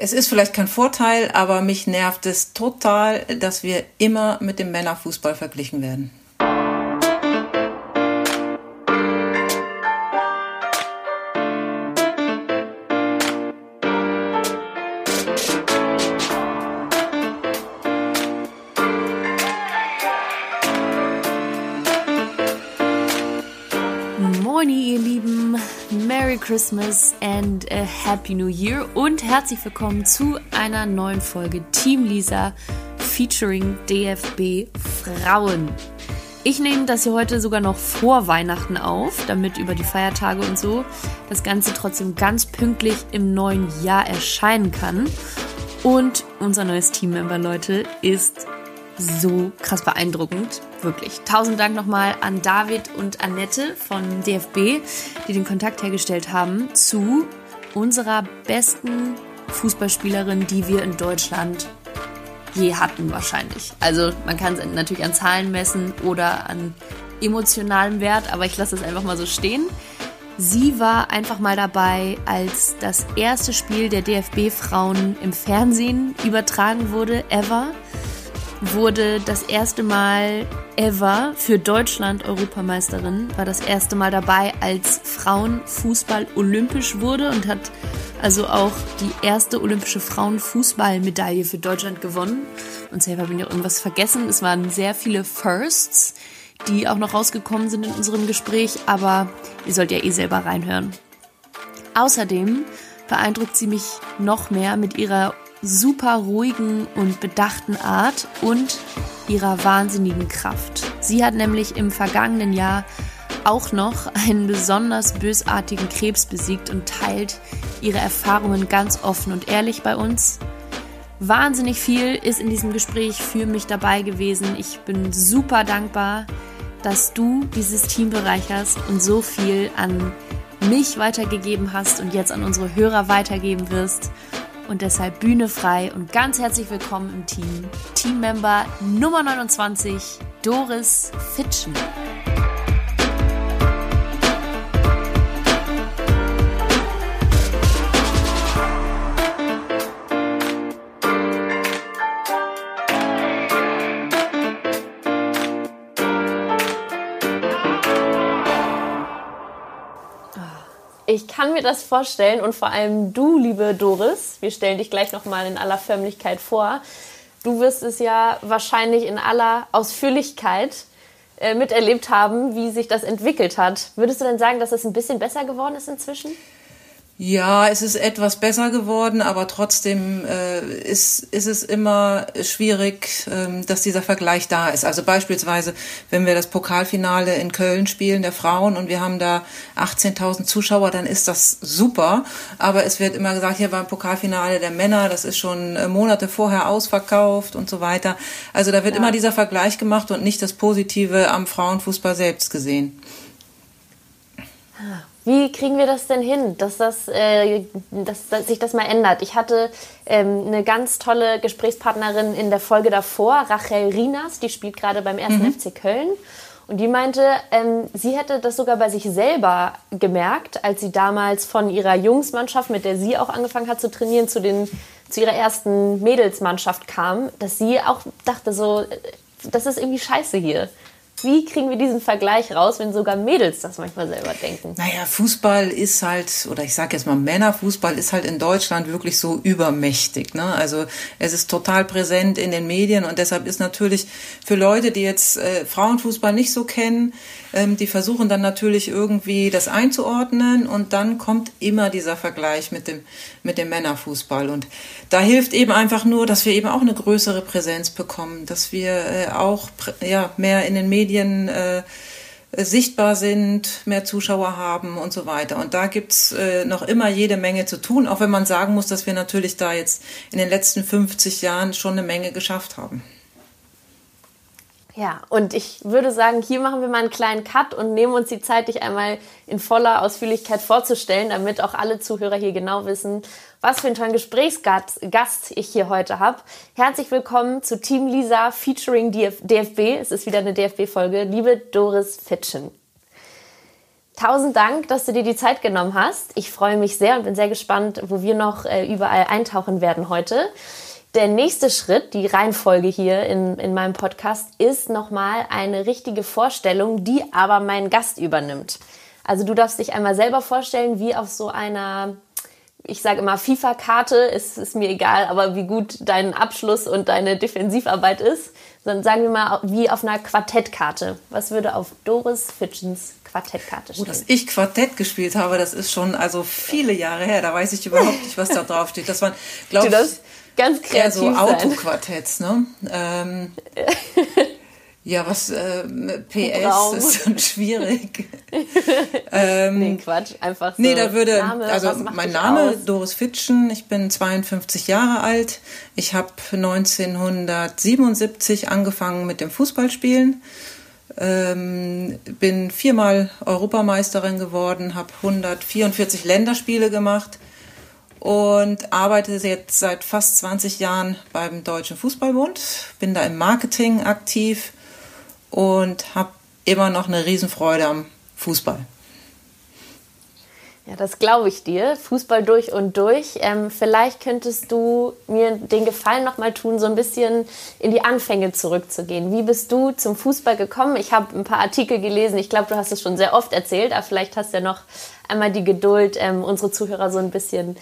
es ist vielleicht kein Vorteil, aber mich nervt es total, dass wir immer mit dem Männerfußball verglichen werden. Christmas and a Happy New Year und herzlich willkommen zu einer neuen Folge Team Lisa featuring DFB Frauen. Ich nehme das hier heute sogar noch vor Weihnachten auf, damit über die Feiertage und so das Ganze trotzdem ganz pünktlich im neuen Jahr erscheinen kann. Und unser neues Teammember, Leute, ist so krass beeindruckend. Wirklich. Tausend Dank nochmal an David und Annette von DFB, die den Kontakt hergestellt haben zu unserer besten Fußballspielerin, die wir in Deutschland je hatten wahrscheinlich. Also man kann es natürlich an Zahlen messen oder an emotionalem Wert, aber ich lasse es einfach mal so stehen. Sie war einfach mal dabei, als das erste Spiel der DFB-Frauen im Fernsehen übertragen wurde, ever wurde das erste Mal ever für Deutschland Europameisterin, war das erste Mal dabei, als Frauenfußball olympisch wurde und hat also auch die erste olympische Frauenfußballmedaille für Deutschland gewonnen. Und selber bin ich auch irgendwas vergessen. Es waren sehr viele Firsts, die auch noch rausgekommen sind in unserem Gespräch, aber ihr sollt ja eh selber reinhören. Außerdem beeindruckt sie mich noch mehr mit ihrer super ruhigen und bedachten Art und ihrer wahnsinnigen Kraft. Sie hat nämlich im vergangenen Jahr auch noch einen besonders bösartigen Krebs besiegt und teilt ihre Erfahrungen ganz offen und ehrlich bei uns. Wahnsinnig viel ist in diesem Gespräch für mich dabei gewesen. Ich bin super dankbar, dass du dieses Team bereicherst und so viel an mich weitergegeben hast und jetzt an unsere Hörer weitergeben wirst und deshalb Bühne frei und ganz herzlich willkommen im Team. Teammember Nummer 29, Doris Fitschen. Ich kann mir das vorstellen und vor allem du, liebe Doris, wir stellen dich gleich nochmal in aller Förmlichkeit vor. Du wirst es ja wahrscheinlich in aller Ausführlichkeit äh, miterlebt haben, wie sich das entwickelt hat. Würdest du denn sagen, dass es ein bisschen besser geworden ist inzwischen? Ja, es ist etwas besser geworden, aber trotzdem äh, ist, ist es immer schwierig, ähm, dass dieser Vergleich da ist. Also beispielsweise, wenn wir das Pokalfinale in Köln spielen, der Frauen, und wir haben da 18.000 Zuschauer, dann ist das super. Aber es wird immer gesagt, hier beim Pokalfinale der Männer, das ist schon äh, Monate vorher ausverkauft und so weiter. Also da wird ja. immer dieser Vergleich gemacht und nicht das Positive am Frauenfußball selbst gesehen. Ah. Wie kriegen wir das denn hin, dass, das, äh, dass, dass sich das mal ändert? Ich hatte ähm, eine ganz tolle Gesprächspartnerin in der Folge davor, Rachel Rinas, die spielt gerade beim 1. Mhm. FC Köln. Und die meinte, ähm, sie hätte das sogar bei sich selber gemerkt, als sie damals von ihrer Jungsmannschaft, mit der sie auch angefangen hat zu trainieren, zu, den, zu ihrer ersten Mädelsmannschaft kam, dass sie auch dachte so, äh, das ist irgendwie scheiße hier. Wie kriegen wir diesen Vergleich raus, wenn sogar Mädels das manchmal selber denken? Naja, Fußball ist halt, oder ich sage jetzt mal Männerfußball ist halt in Deutschland wirklich so übermächtig. Ne? Also es ist total präsent in den Medien und deshalb ist natürlich für Leute, die jetzt äh, Frauenfußball nicht so kennen, ähm, die versuchen dann natürlich irgendwie das einzuordnen und dann kommt immer dieser Vergleich mit dem, mit dem Männerfußball. Und da hilft eben einfach nur, dass wir eben auch eine größere Präsenz bekommen, dass wir äh, auch ja, mehr in den Medien äh, sichtbar sind, mehr Zuschauer haben und so weiter. Und da gibt's äh, noch immer jede Menge zu tun, auch wenn man sagen muss, dass wir natürlich da jetzt in den letzten 50 Jahren schon eine Menge geschafft haben. Ja, und ich würde sagen, hier machen wir mal einen kleinen Cut und nehmen uns die Zeit, dich einmal in voller Ausführlichkeit vorzustellen, damit auch alle Zuhörer hier genau wissen, was für einen tollen Gesprächsgast ich hier heute habe. Herzlich willkommen zu Team Lisa featuring DFB. Es ist wieder eine DFB-Folge. Liebe Doris Fitschen. tausend Dank, dass du dir die Zeit genommen hast. Ich freue mich sehr und bin sehr gespannt, wo wir noch äh, überall eintauchen werden heute. Der nächste Schritt, die Reihenfolge hier in, in meinem Podcast, ist nochmal eine richtige Vorstellung, die aber mein Gast übernimmt. Also du darfst dich einmal selber vorstellen, wie auf so einer ich sage immer FIFA-Karte, ist, ist mir egal, aber wie gut dein Abschluss und deine Defensivarbeit ist, dann sagen wir mal wie auf einer Quartettkarte. Was würde auf Doris Fitchens Quartettkarte stehen? Oh, dass ich Quartett gespielt habe, das ist schon also viele Jahre her. Da weiß ich überhaupt nicht, was da drauf steht. Das waren, glaube ich, ganz kreativ eher so Autoquartetts. Ne? Ähm, Ja, was äh, PS ist schon schwierig. ähm, nee, Quatsch, einfach so. Nee, da würde, Name, also mein Name aus? Doris Fitschen, ich bin 52 Jahre alt. Ich habe 1977 angefangen mit dem Fußballspielen. Ähm, bin viermal Europameisterin geworden, habe 144 Länderspiele gemacht und arbeite jetzt seit fast 20 Jahren beim Deutschen Fußballbund. Bin da im Marketing aktiv und habe immer noch eine Riesenfreude am Fußball. Ja, das glaube ich dir. Fußball durch und durch. Ähm, vielleicht könntest du mir den Gefallen nochmal tun, so ein bisschen in die Anfänge zurückzugehen. Wie bist du zum Fußball gekommen? Ich habe ein paar Artikel gelesen. Ich glaube, du hast es schon sehr oft erzählt, aber vielleicht hast du ja noch einmal die Geduld, ähm, unsere Zuhörer so ein bisschen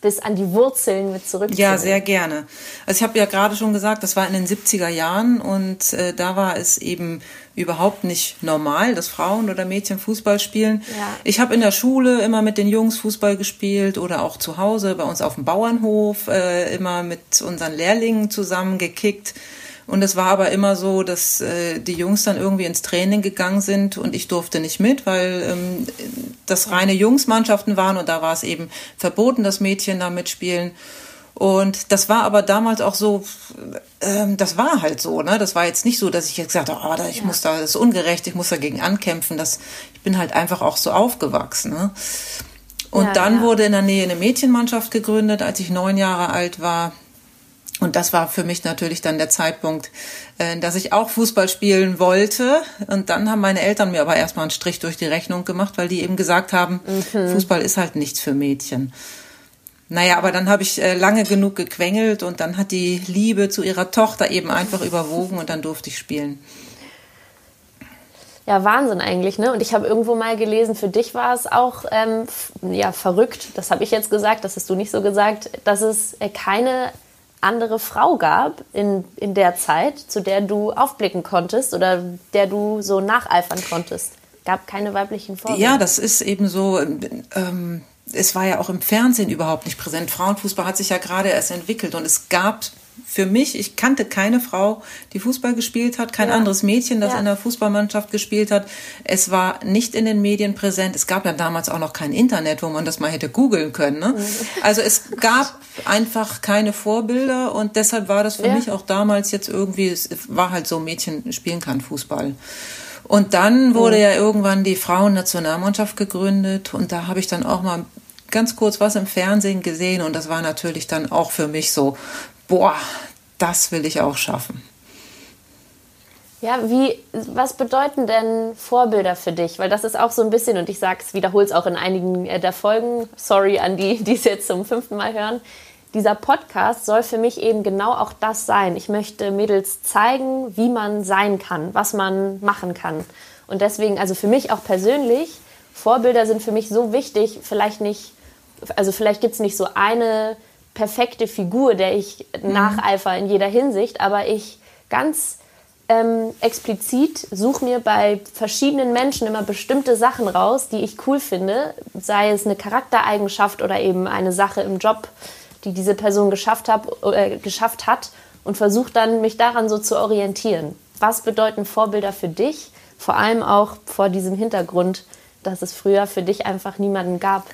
bis an die Wurzeln mit zurückzunehmen. Ja, sehr gerne. Also ich habe ja gerade schon gesagt, das war in den 70er Jahren und äh, da war es eben überhaupt nicht normal, dass Frauen oder Mädchen Fußball spielen. Ja. Ich habe in der Schule immer mit den Jungs Fußball gespielt oder auch zu Hause bei uns auf dem Bauernhof äh, immer mit unseren Lehrlingen zusammen gekickt. Und es war aber immer so, dass äh, die Jungs dann irgendwie ins Training gegangen sind und ich durfte nicht mit, weil ähm, das reine Jungsmannschaften waren und da war es eben verboten, dass Mädchen da mitspielen. Und das war aber damals auch so, ähm, das war halt so, ne? Das war jetzt nicht so, dass ich jetzt gesagt habe, oh, ich ja. muss da, das ist ungerecht, ich muss dagegen ankämpfen. Das, ich bin halt einfach auch so aufgewachsen. Ne? Und ja, dann ja. wurde in der Nähe eine Mädchenmannschaft gegründet, als ich neun Jahre alt war. Und das war für mich natürlich dann der Zeitpunkt, äh, dass ich auch Fußball spielen wollte. Und dann haben meine Eltern mir aber erstmal einen Strich durch die Rechnung gemacht, weil die eben gesagt haben, mhm. Fußball ist halt nichts für Mädchen. Naja, aber dann habe ich äh, lange genug gequengelt und dann hat die Liebe zu ihrer Tochter eben einfach überwogen und dann durfte ich spielen. Ja, Wahnsinn eigentlich, ne? Und ich habe irgendwo mal gelesen, für dich war es auch ähm, ja verrückt. Das habe ich jetzt gesagt, das hast du nicht so gesagt, dass es äh, keine andere Frau gab in, in der Zeit, zu der du aufblicken konntest oder der du so nacheifern konntest? Gab keine weiblichen Vorbilder? Ja, das ist eben so. Ähm, es war ja auch im Fernsehen überhaupt nicht präsent. Frauenfußball hat sich ja gerade erst entwickelt und es gab für mich, ich kannte keine Frau, die Fußball gespielt hat, kein ja. anderes Mädchen, das ja. in der Fußballmannschaft gespielt hat. Es war nicht in den Medien präsent. Es gab ja damals auch noch kein Internet, wo man das mal hätte googeln können. Ne? Mhm. Also es gab einfach keine Vorbilder und deshalb war das für ja. mich auch damals jetzt irgendwie, es war halt so, Mädchen spielen kann Fußball. Und dann wurde mhm. ja irgendwann die Frauennationalmannschaft gegründet und da habe ich dann auch mal ganz kurz was im Fernsehen gesehen und das war natürlich dann auch für mich so, boah, das will ich auch schaffen. Ja, wie, was bedeuten denn Vorbilder für dich? Weil das ist auch so ein bisschen, und ich sage es, wiederhole es auch in einigen äh, der Folgen, sorry an die, die es jetzt zum fünften Mal hören. Dieser Podcast soll für mich eben genau auch das sein. Ich möchte Mädels zeigen, wie man sein kann, was man machen kann. Und deswegen, also für mich auch persönlich, Vorbilder sind für mich so wichtig, vielleicht nicht, also vielleicht gibt es nicht so eine perfekte Figur, der ich mhm. nacheifer in jeder Hinsicht, aber ich ganz ähm, explizit suche mir bei verschiedenen Menschen immer bestimmte Sachen raus, die ich cool finde, sei es eine Charaktereigenschaft oder eben eine Sache im Job, die diese Person geschafft, hab, äh, geschafft hat und versuche dann, mich daran so zu orientieren. Was bedeuten Vorbilder für dich? Vor allem auch vor diesem Hintergrund, dass es früher für dich einfach niemanden gab,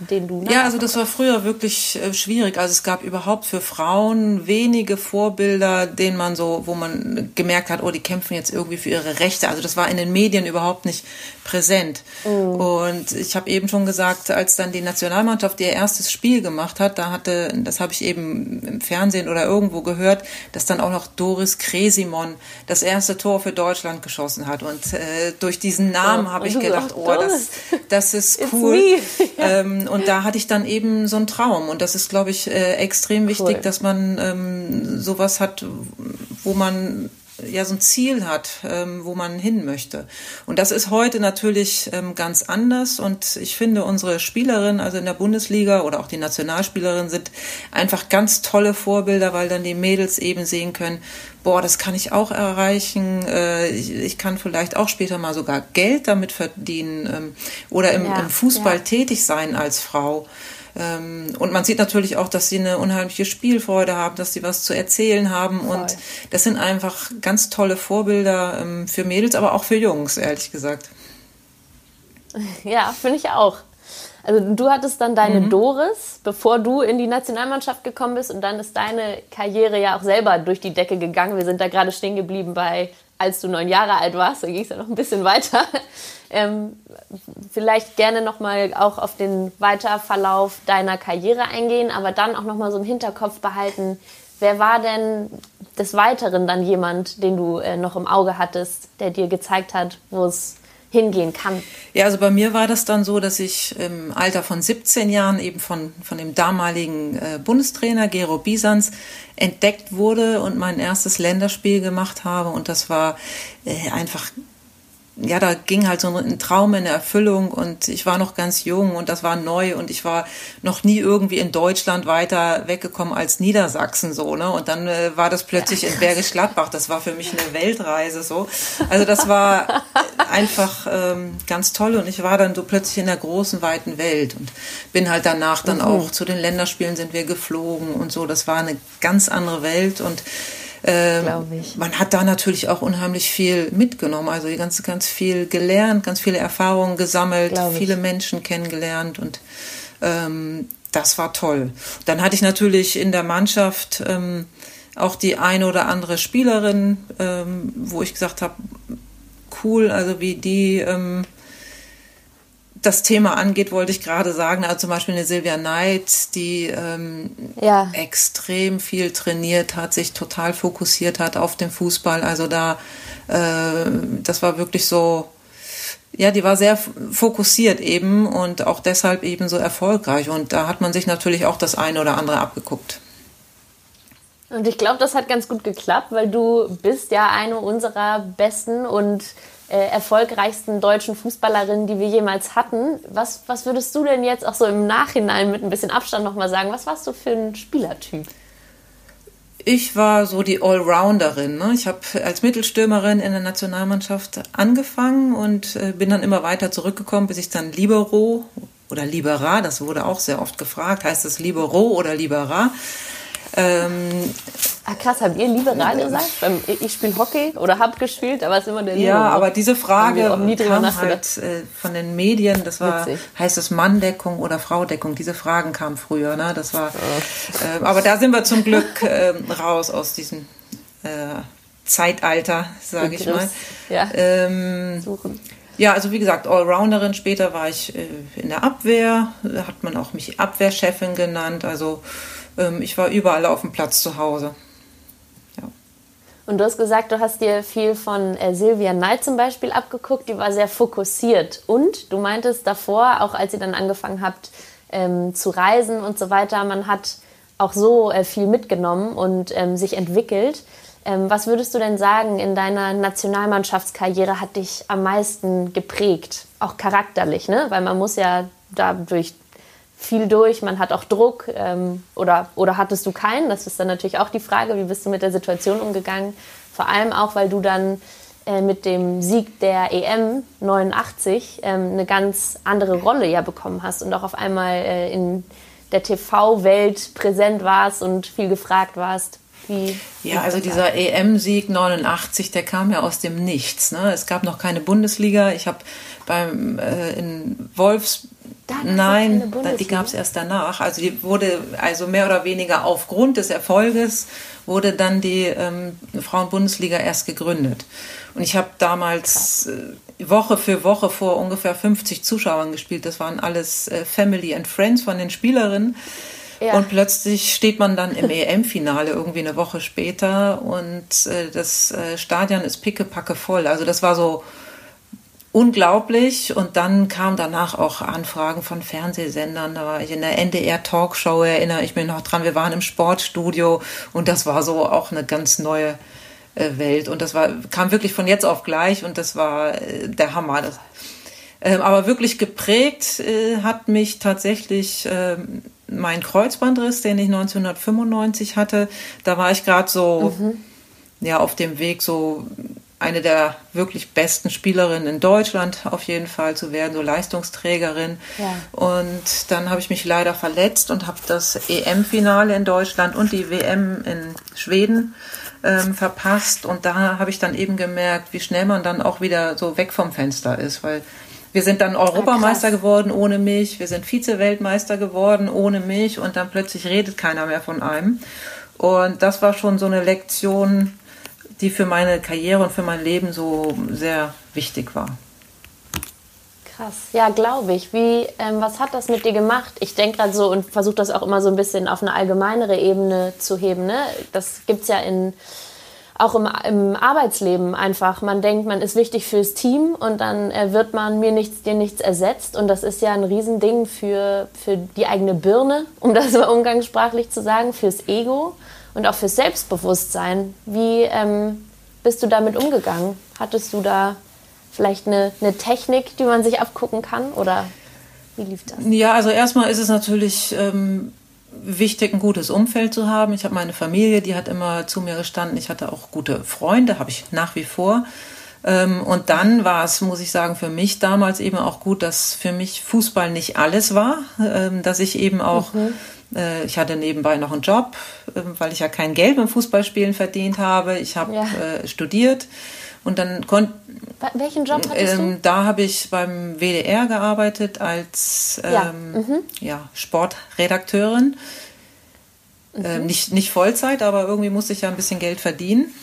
den du. Ja, also das war früher wirklich äh, schwierig. Also es gab überhaupt für Frauen wenige Vorbilder, denen man so, wo man gemerkt hat, oh, die kämpfen jetzt irgendwie für ihre Rechte. Also das war in den Medien überhaupt nicht präsent. Mhm. Und ich habe eben schon gesagt, als dann die Nationalmannschaft ihr erstes Spiel gemacht hat, da hatte, das habe ich eben im Fernsehen oder irgendwo gehört, dass dann auch noch Doris Kresimon das erste Tor für Deutschland geschossen hat. Und äh, durch diesen Namen ja, habe ich gedacht, oh, das, das ist cool. ähm, und da hatte ich dann eben so einen Traum. Und das ist, glaube ich, äh, extrem wichtig, cool. dass man ähm, sowas hat, wo man ja so ein Ziel hat, ähm, wo man hin möchte. Und das ist heute natürlich ähm, ganz anders. Und ich finde, unsere Spielerinnen, also in der Bundesliga oder auch die Nationalspielerinnen, sind einfach ganz tolle Vorbilder, weil dann die Mädels eben sehen können, boah, das kann ich auch erreichen. Äh, ich, ich, kann vielleicht auch später mal sogar Geld damit verdienen ähm, oder im, ja, im Fußball ja. tätig sein als Frau. Ähm, und man sieht natürlich auch, dass sie eine unheimliche Spielfreude haben, dass sie was zu erzählen haben. Voll. Und das sind einfach ganz tolle Vorbilder ähm, für Mädels, aber auch für Jungs, ehrlich gesagt. Ja, finde ich auch. Also du hattest dann deine mhm. Doris, bevor du in die Nationalmannschaft gekommen bist und dann ist deine Karriere ja auch selber durch die Decke gegangen. Wir sind da gerade stehen geblieben bei, als du neun Jahre alt warst, da ging es ja noch ein bisschen weiter. Ähm, vielleicht gerne nochmal auch auf den Weiterverlauf deiner Karriere eingehen, aber dann auch nochmal so im Hinterkopf behalten, wer war denn des Weiteren dann jemand, den du äh, noch im Auge hattest, der dir gezeigt hat, wo es hingehen kann. Ja, also bei mir war das dann so, dass ich im Alter von 17 Jahren eben von, von dem damaligen äh, Bundestrainer Gero Bisans entdeckt wurde und mein erstes Länderspiel gemacht habe. Und das war äh, einfach ja, da ging halt so ein Traum in Erfüllung und ich war noch ganz jung und das war neu und ich war noch nie irgendwie in Deutschland weiter weggekommen als Niedersachsen so, ne? Und dann äh, war das plötzlich ja, in Bergisch Gladbach. Das war für mich eine Weltreise so. Also das war einfach ähm, ganz toll und ich war dann so plötzlich in der großen weiten Welt und bin halt danach dann mhm. auch zu den Länderspielen sind wir geflogen und so. Das war eine ganz andere Welt und ähm, man hat da natürlich auch unheimlich viel mitgenommen, also ganz, ganz viel gelernt, ganz viele Erfahrungen gesammelt, viele Menschen kennengelernt und ähm, das war toll. Dann hatte ich natürlich in der Mannschaft ähm, auch die eine oder andere Spielerin, ähm, wo ich gesagt habe, cool, also wie die ähm, das Thema angeht, wollte ich gerade sagen, also zum Beispiel eine Silvia Knight, die ähm, ja. extrem viel trainiert hat, sich total fokussiert hat auf den Fußball. Also da, äh, das war wirklich so, ja, die war sehr fokussiert eben und auch deshalb eben so erfolgreich. Und da hat man sich natürlich auch das eine oder andere abgeguckt. Und ich glaube, das hat ganz gut geklappt, weil du bist ja eine unserer besten und äh, erfolgreichsten deutschen Fußballerinnen, die wir jemals hatten. Was, was würdest du denn jetzt auch so im Nachhinein mit ein bisschen Abstand nochmal sagen? Was warst du für ein Spielertyp? Ich war so die Allrounderin. Ne? Ich habe als Mittelstürmerin in der Nationalmannschaft angefangen und äh, bin dann immer weiter zurückgekommen, bis ich dann Libero oder Libera, das wurde auch sehr oft gefragt, heißt es Libero oder Libera, ähm, ah, krass, habt ihr liberal gesagt? Ich spiele Hockey oder hab gespielt, aber es ist immer der. Ja, aber diese Frage kam halt äh, von den Medien, das war, Witzig. heißt es Manndeckung oder Fraudeckung, diese Fragen kamen früher, ne? Das war, äh, aber da sind wir zum Glück äh, raus aus diesem äh, Zeitalter, sage ich mal. Ja. Ähm, Suchen. Ja, also wie gesagt, Allrounderin. Später war ich äh, in der Abwehr, da hat man auch mich Abwehrchefin genannt. Also ähm, ich war überall auf dem Platz zu Hause. Und du hast gesagt, du hast dir viel von äh, Sylvia Knight zum Beispiel abgeguckt, die war sehr fokussiert. Und du meintest davor, auch als ihr dann angefangen habt ähm, zu reisen und so weiter, man hat auch so äh, viel mitgenommen und ähm, sich entwickelt. Ähm, was würdest du denn sagen, in deiner Nationalmannschaftskarriere hat dich am meisten geprägt? Auch charakterlich, ne? Weil man muss ja dadurch viel durch, man hat auch Druck ähm, oder, oder hattest du keinen? Das ist dann natürlich auch die Frage, wie bist du mit der Situation umgegangen? Vor allem auch, weil du dann äh, mit dem Sieg der EM 89 ähm, eine ganz andere Rolle ja bekommen hast und auch auf einmal äh, in der TV-Welt präsent warst und viel gefragt warst. Wie, ja, also dieser EM-Sieg 89, der kam ja aus dem Nichts. Ne? Es gab noch keine Bundesliga. Ich habe beim äh, in Wolfs Nein, die gab es erst danach. Also die wurde also mehr oder weniger aufgrund des Erfolges wurde dann die ähm, Frauenbundesliga erst gegründet. Und ich habe damals äh, Woche für Woche vor ungefähr 50 Zuschauern gespielt. Das waren alles äh, Family and Friends von den Spielerinnen. Ja. Und plötzlich steht man dann im EM-Finale irgendwie eine Woche später und äh, das äh, Stadion ist pickepacke voll. Also das war so unglaublich. Und dann kamen danach auch Anfragen von Fernsehsendern. Da war ich in der NDR-Talkshow, erinnere ich mich noch dran. Wir waren im Sportstudio und das war so auch eine ganz neue äh, Welt. Und das war, kam wirklich von jetzt auf gleich und das war äh, der Hammer. Das, äh, aber wirklich geprägt äh, hat mich tatsächlich ähm, mein Kreuzbandriss, den ich 1995 hatte. Da war ich gerade so mhm. ja auf dem Weg so eine der wirklich besten Spielerinnen in Deutschland auf jeden Fall zu werden, so Leistungsträgerin. Ja. Und dann habe ich mich leider verletzt und habe das EM-Finale in Deutschland und die WM in Schweden ähm, verpasst. Und da habe ich dann eben gemerkt, wie schnell man dann auch wieder so weg vom Fenster ist, weil wir sind dann Europameister ja, geworden ohne mich, wir sind Vize-Weltmeister geworden ohne mich und dann plötzlich redet keiner mehr von einem. Und das war schon so eine Lektion, die für meine Karriere und für mein Leben so sehr wichtig war. Krass, ja, glaube ich. Wie, ähm, was hat das mit dir gemacht? Ich denke gerade so und versuche das auch immer so ein bisschen auf eine allgemeinere Ebene zu heben. Ne? Das gibt es ja in, auch im, im, Arbeitsleben einfach. Man denkt, man ist wichtig fürs Team und dann äh, wird man mir nichts, dir nichts ersetzt. Und das ist ja ein Riesending für, für die eigene Birne, um das mal umgangssprachlich zu sagen, fürs Ego und auch fürs Selbstbewusstsein. Wie ähm, bist du damit umgegangen? Hattest du da vielleicht eine, eine Technik, die man sich abgucken kann oder wie lief das? Ja, also erstmal ist es natürlich ähm, wichtig, ein gutes Umfeld zu haben. Ich habe meine Familie, die hat immer zu mir gestanden. Ich hatte auch gute Freunde, habe ich nach wie vor. Ähm, und dann war es, muss ich sagen, für mich damals eben auch gut, dass für mich Fußball nicht alles war, ähm, dass ich eben auch mhm äh, ich hatte nebenbei noch einen Job, weil ich ja kein Geld beim Fußballspielen verdient habe. Ich habe ja. äh, studiert und dann konnte. Welchen Job hattest ähm, du? Da habe ich beim WDR gearbeitet als ähm, ja. Mhm. ja. Sportredakteurin. Mhm. Ähm, nicht, nicht Vollzeit, aber irgendwie musste ich ja ein bisschen Geld verdienen.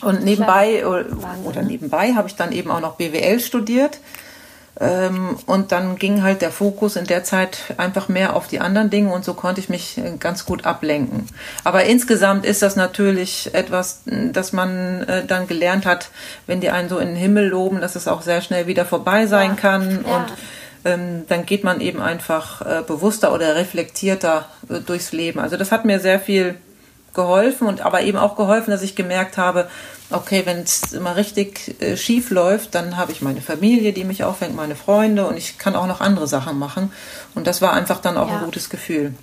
Und nebenbei oder, oder nebenbei habe ich dann eben auch noch BWL studiert ähm, und dann ging halt der Fokus in der Zeit einfach mehr auf die anderen Dinge und so konnte ich mich äh, ganz gut ablenken. Aber insgesamt ist das natürlich etwas, dass man äh, dann gelernt hat, wenn die einen so in den Himmel loben, dass es auch sehr schnell wieder vorbei sein ja. kann ja. und ähm, dann geht man eben einfach äh, bewusster oder reflektierter durchs Leben. Also das hat mir sehr viel geholfen und aber eben auch geholfen, dass ich gemerkt habe, okay, wenn es immer richtig äh, schief läuft, dann habe ich meine Familie, die mich auffängt, meine Freunde und ich kann auch noch andere Sachen machen. Und das war einfach dann auch ja. ein gutes Gefühl.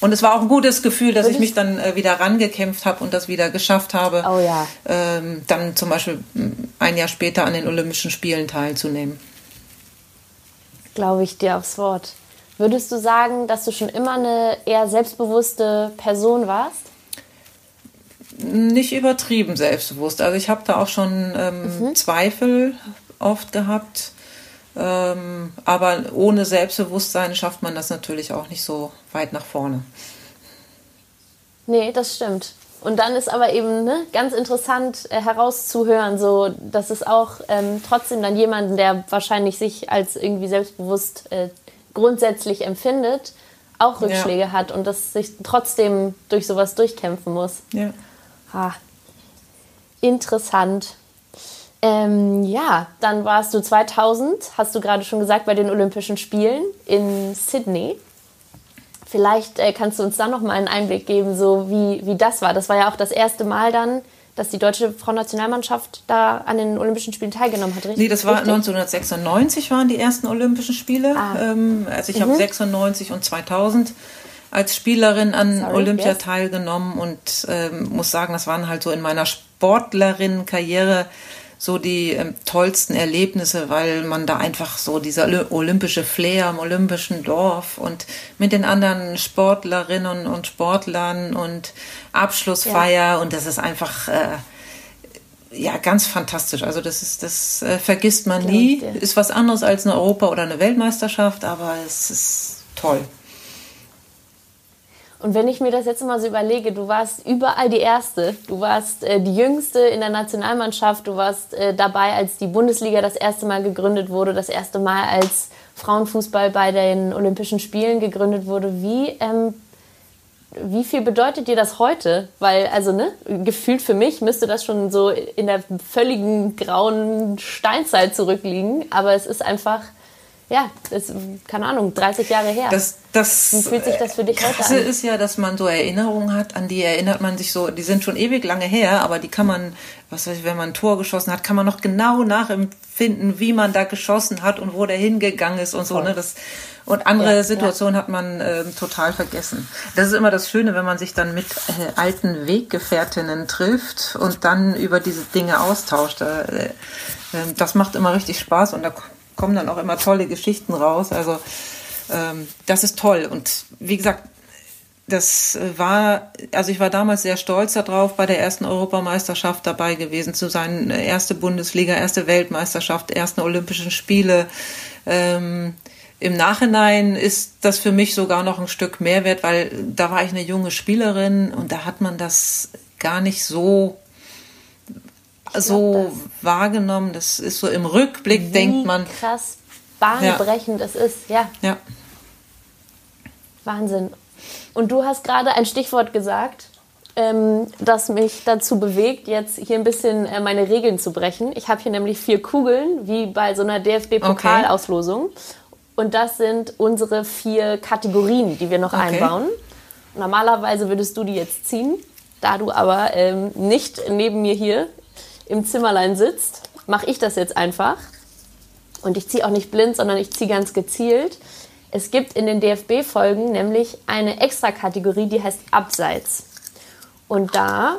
Und es war auch ein gutes Gefühl, dass ich mich dann äh, wieder rangekämpft habe und das wieder geschafft habe, oh, ja. ähm, dann zum Beispiel ein Jahr später an den Olympischen Spielen teilzunehmen. Glaube ich dir aufs Wort. Würdest du sagen, dass du schon immer eine eher selbstbewusste Person warst? Nicht übertrieben selbstbewusst. Also ich habe da auch schon ähm, mhm. Zweifel oft gehabt. Ähm, aber ohne Selbstbewusstsein schafft man das natürlich auch nicht so weit nach vorne. Nee, das stimmt. Und dann ist aber eben ne, ganz interessant äh, herauszuhören, so dass es auch ähm, trotzdem dann jemanden, der wahrscheinlich sich als irgendwie selbstbewusst äh, grundsätzlich empfindet, auch Rückschläge ja. hat und das sich trotzdem durch sowas durchkämpfen muss. Ja. Ah, interessant. Ähm, ja, dann warst du 2000, hast du gerade schon gesagt, bei den Olympischen Spielen in Sydney. Vielleicht äh, kannst du uns da noch mal einen Einblick geben, so wie, wie das war. Das war ja auch das erste Mal dann, dass die deutsche Frauennationalmannschaft da an den Olympischen Spielen teilgenommen hat, richtig? Nee, das war richtig? 1996 waren die ersten Olympischen Spiele. Ah. Ähm, also ich mhm. habe 96 und 2000 als Spielerin an Sorry, Olympia yes. teilgenommen und ähm, muss sagen, das waren halt so in meiner Sportlerinnenkarriere so die ähm, tollsten Erlebnisse, weil man da einfach so dieser olympische Flair im olympischen Dorf und mit den anderen Sportlerinnen und Sportlern und Abschlussfeier ja. und das ist einfach äh, ja, ganz fantastisch. Also das ist, das äh, vergisst man nie. Ist was anderes als eine Europa- oder eine Weltmeisterschaft, aber es ist toll. Und wenn ich mir das jetzt mal so überlege, du warst überall die Erste, du warst äh, die Jüngste in der Nationalmannschaft, du warst äh, dabei, als die Bundesliga das erste Mal gegründet wurde, das erste Mal als Frauenfußball bei den Olympischen Spielen gegründet wurde. Wie, ähm, wie viel bedeutet dir das heute? Weil, also, ne, gefühlt für mich müsste das schon so in der völligen grauen Steinzeit zurückliegen, aber es ist einfach ja, das ist, keine Ahnung, 30 Jahre her. Das, das Wie fühlt sich das für dich heute an? ist ja, dass man so Erinnerungen hat, an die erinnert man sich so, die sind schon ewig lange her, aber die kann man, was weiß ich, wenn man ein Tor geschossen hat, kann man noch genau nachempfinden, wie man da geschossen hat und wo der hingegangen ist und so. Ne? Das, und andere ja, Situationen ja. hat man äh, total vergessen. Das ist immer das Schöne, wenn man sich dann mit äh, alten Weggefährtinnen trifft und dann über diese Dinge austauscht. Äh, das macht immer richtig Spaß und da kommen dann auch immer tolle Geschichten raus. Also ähm, das ist toll. Und wie gesagt, das war, also ich war damals sehr stolz darauf, bei der ersten Europameisterschaft dabei gewesen zu sein. Erste Bundesliga, erste Weltmeisterschaft, ersten Olympischen Spiele. Ähm, Im Nachhinein ist das für mich sogar noch ein Stück Mehrwert, weil da war ich eine junge Spielerin und da hat man das gar nicht so so wahrgenommen. Das ist so im Rückblick, Wie denkt man. krass bahnbrechend ja. es ist, ja. Ja. Wahnsinn. Und du hast gerade ein Stichwort gesagt, ähm, das mich dazu bewegt, jetzt hier ein bisschen äh, meine Regeln zu brechen. Ich habe hier nämlich vier Kugeln, wie bei so einer DFB-Pokalauslosung. Okay. Und das sind unsere vier Kategorien, die wir noch okay. einbauen. Normalerweise würdest du die jetzt ziehen. Da du aber ähm, nicht neben mir hier im Zimmerlein sitzt, mache ich das jetzt einfach. Und ich ziehe auch nicht blind, sondern ich ziehe ganz gezielt. Es gibt in den DFB-Folgen nämlich eine extra Kategorie, die heißt Abseits. Und da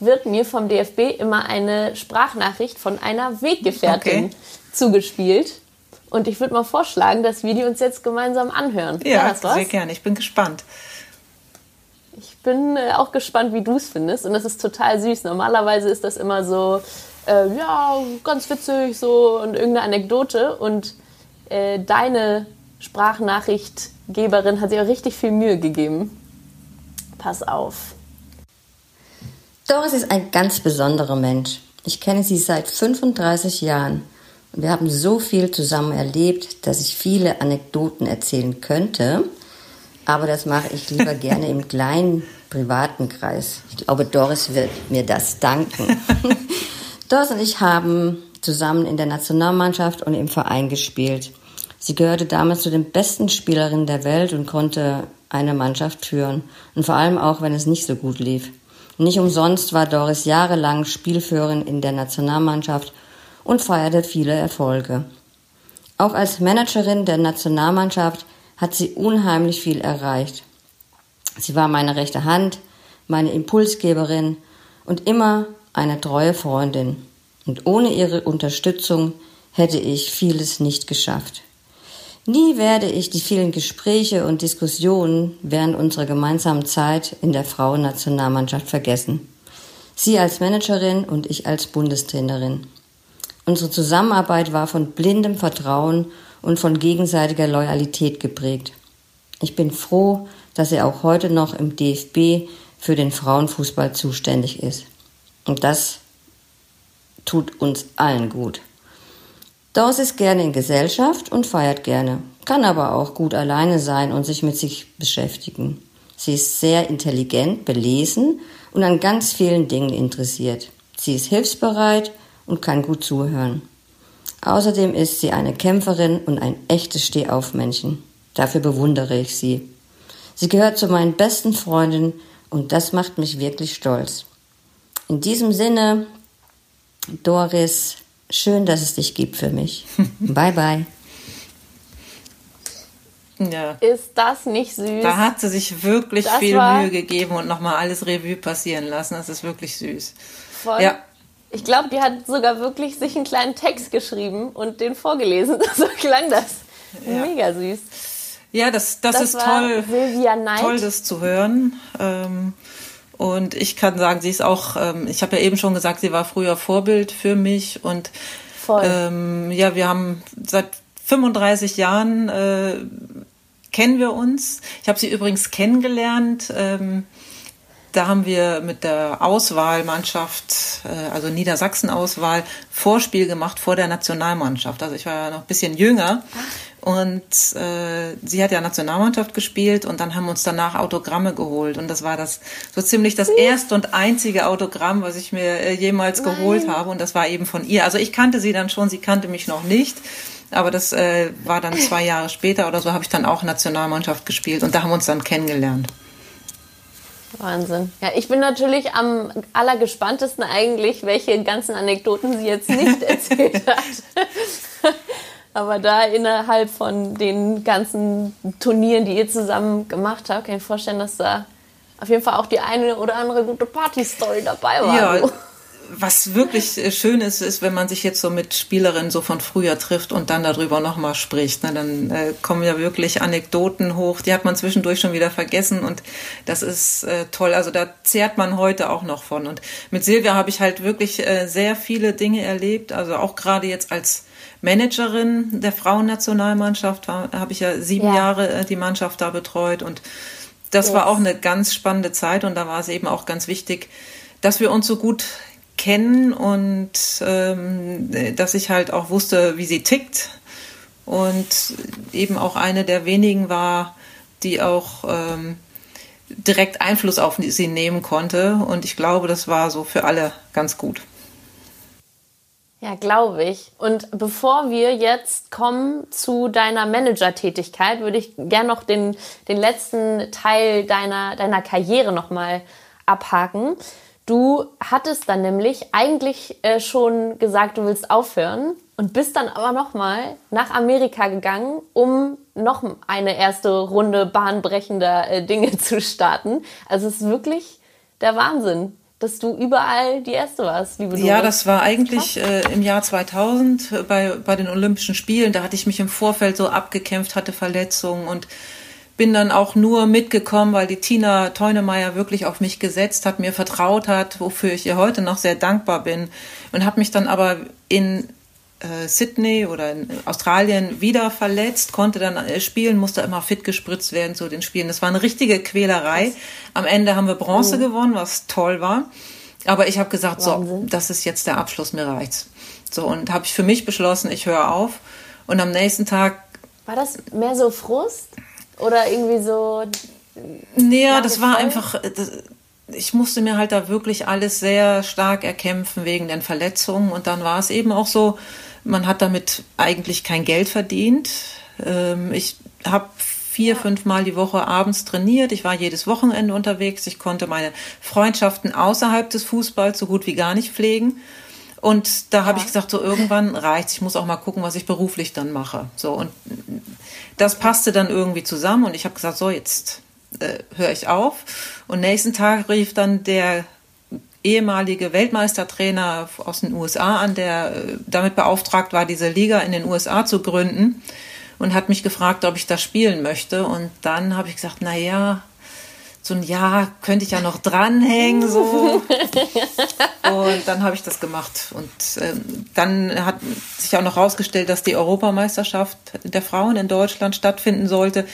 wird mir vom DFB immer eine Sprachnachricht von einer Weggefährtin okay. zugespielt. Und ich würde mal vorschlagen, dass wir die uns jetzt gemeinsam anhören. Ja, sehr gerne. Ich bin gespannt. Ich bin äh, auch gespannt, wie du es findest. Und das ist total süß. Normalerweise ist das immer so, äh, ja, ganz witzig, so und irgendeine Anekdote. Und äh, deine Sprachnachrichtgeberin hat sich auch richtig viel Mühe gegeben. Pass auf. Doris ist ein ganz besonderer Mensch. Ich kenne sie seit 35 Jahren. Und wir haben so viel zusammen erlebt, dass ich viele Anekdoten erzählen könnte. Aber das mache ich lieber gerne im kleinen privaten Kreis. Ich glaube, Doris wird mir das danken. Doris und ich haben zusammen in der Nationalmannschaft und im Verein gespielt. Sie gehörte damals zu den besten Spielerinnen der Welt und konnte eine Mannschaft führen. Und vor allem auch, wenn es nicht so gut lief. Nicht umsonst war Doris jahrelang Spielführerin in der Nationalmannschaft und feierte viele Erfolge. Auch als Managerin der Nationalmannschaft hat sie unheimlich viel erreicht. Sie war meine rechte Hand, meine Impulsgeberin und immer eine treue Freundin. Und ohne ihre Unterstützung hätte ich vieles nicht geschafft. Nie werde ich die vielen Gespräche und Diskussionen während unserer gemeinsamen Zeit in der Frauennationalmannschaft vergessen. Sie als Managerin und ich als Bundestrainerin. Unsere Zusammenarbeit war von blindem Vertrauen und von gegenseitiger Loyalität geprägt. Ich bin froh, dass er auch heute noch im DFB für den Frauenfußball zuständig ist. Und das tut uns allen gut. Doris ist gerne in Gesellschaft und feiert gerne, kann aber auch gut alleine sein und sich mit sich beschäftigen. Sie ist sehr intelligent, belesen und an ganz vielen Dingen interessiert. Sie ist hilfsbereit und kann gut zuhören. Außerdem ist sie eine Kämpferin und ein echtes Stehaufmännchen. Dafür bewundere ich sie. Sie gehört zu meinen besten Freundinnen und das macht mich wirklich stolz. In diesem Sinne, Doris, schön, dass es dich gibt für mich. bye bye. Ja. Ist das nicht süß? Da hat sie sich wirklich das viel Mühe gegeben und nochmal alles Revue passieren lassen. Das ist wirklich süß. Voll. Ja, ich glaube, die hat sogar wirklich sich einen kleinen Text geschrieben und den vorgelesen. So klang das. Ja. Mega süß. Ja, das, das, das ist toll, toll, das zu hören. Ähm, Und ich kann sagen, sie ist auch, ähm, ich habe ja eben schon gesagt, sie war früher Vorbild für mich. Und ähm, ja, wir haben seit 35 Jahren äh, kennen wir uns. Ich habe sie übrigens kennengelernt. Ähm, da haben wir mit der Auswahlmannschaft, äh, also Niedersachsen-Auswahl, Vorspiel gemacht vor der Nationalmannschaft. Also ich war ja noch ein bisschen jünger. Und äh, sie hat ja Nationalmannschaft gespielt und dann haben wir uns danach Autogramme geholt. Und das war das so ziemlich das erste und einzige Autogramm, was ich mir äh, jemals Nein. geholt habe. Und das war eben von ihr. Also ich kannte sie dann schon, sie kannte mich noch nicht. Aber das äh, war dann zwei Jahre später oder so, habe ich dann auch Nationalmannschaft gespielt und da haben wir uns dann kennengelernt. Wahnsinn. Ja, ich bin natürlich am allergespanntesten eigentlich, welche ganzen Anekdoten sie jetzt nicht erzählt hat. Aber da innerhalb von den ganzen Turnieren, die ihr zusammen gemacht habt, kann ich mir vorstellen, dass da auf jeden Fall auch die eine oder andere gute Party-Story dabei war. Ja, was wirklich äh, schön ist, ist, wenn man sich jetzt so mit Spielerinnen so von früher trifft und dann darüber nochmal spricht. Ne? Dann äh, kommen ja wirklich Anekdoten hoch, die hat man zwischendurch schon wieder vergessen und das ist äh, toll. Also da zehrt man heute auch noch von. Und mit Silvia habe ich halt wirklich äh, sehr viele Dinge erlebt. Also auch gerade jetzt als Managerin der Frauennationalmannschaft habe ich ja sieben ja. Jahre äh, die Mannschaft da betreut und das yes. war auch eine ganz spannende Zeit und da war es eben auch ganz wichtig, dass wir uns so gut kennen und ähm, dass ich halt auch wusste, wie sie tickt und eben auch eine der wenigen war, die auch ähm, direkt Einfluss auf sie nehmen konnte und ich glaube, das war so für alle ganz gut. Ja, glaube ich. Und bevor wir jetzt kommen zu deiner Manager-Tätigkeit, würde ich gerne noch den, den letzten Teil deiner, deiner Karriere nochmal abhaken. Du hattest dann nämlich eigentlich äh, schon gesagt, du willst aufhören und bist dann aber nochmal nach Amerika gegangen, um noch eine erste Runde bahnbrechender äh, Dinge zu starten. Also es ist wirklich der Wahnsinn, dass du überall die Erste warst, liebe Doris. Ja, das war eigentlich äh, im Jahr 2000 äh, bei, bei den Olympischen Spielen. Da hatte ich mich im Vorfeld so abgekämpft, hatte Verletzungen und bin dann auch nur mitgekommen, weil die Tina Teunemeyer wirklich auf mich gesetzt hat, mir vertraut hat, wofür ich ihr heute noch sehr dankbar bin. Und habe mich dann aber in äh, Sydney oder in Australien wieder verletzt, konnte dann äh, spielen, musste immer fit gespritzt werden zu den Spielen. Das war eine richtige Quälerei. Am Ende haben wir Bronze mhm. gewonnen, was toll war. Aber ich habe gesagt, Wahnsinn. so, das ist jetzt der Abschluss, mir reicht's. So, und habe ich für mich beschlossen, ich höre auf. Und am nächsten Tag. War das mehr so Frust? Oder irgendwie so. Naja, das war einfach. Äh, das, ich musste mir halt da wirklich alles sehr stark erkämpfen wegen den Verletzungen. Und dann war es eben auch so, man hat damit eigentlich kein Geld verdient. Ähm, ich habe vier, fünf Mal die Woche abends trainiert. Ich war jedes Wochenende unterwegs. Ich konnte meine Freundschaften außerhalb des Fußballs so gut wie gar nicht pflegen. Und da habe ja. ich gesagt, so irgendwann reicht's. Ich muss auch mal gucken, was ich beruflich dann mache. So und das passte dann irgendwie zusammen und ich habe gesagt, so jetzt äh, höre ich auf. Und nächsten Tag rief dann der ehemalige Weltmeistertrainer aus den USA an, der äh, damit beauftragt war, diese Liga in den USA zu gründen und hat mich gefragt, ob ich da spielen möchte. Und dann habe ich gesagt, na ja, so ein Jahr könnte ich ja noch dranhängen so und dann habe ich das gemacht und ähm, dann hat sich auch noch herausgestellt, dass die Europameisterschaft der Frauen in Deutschland stattfinden sollte.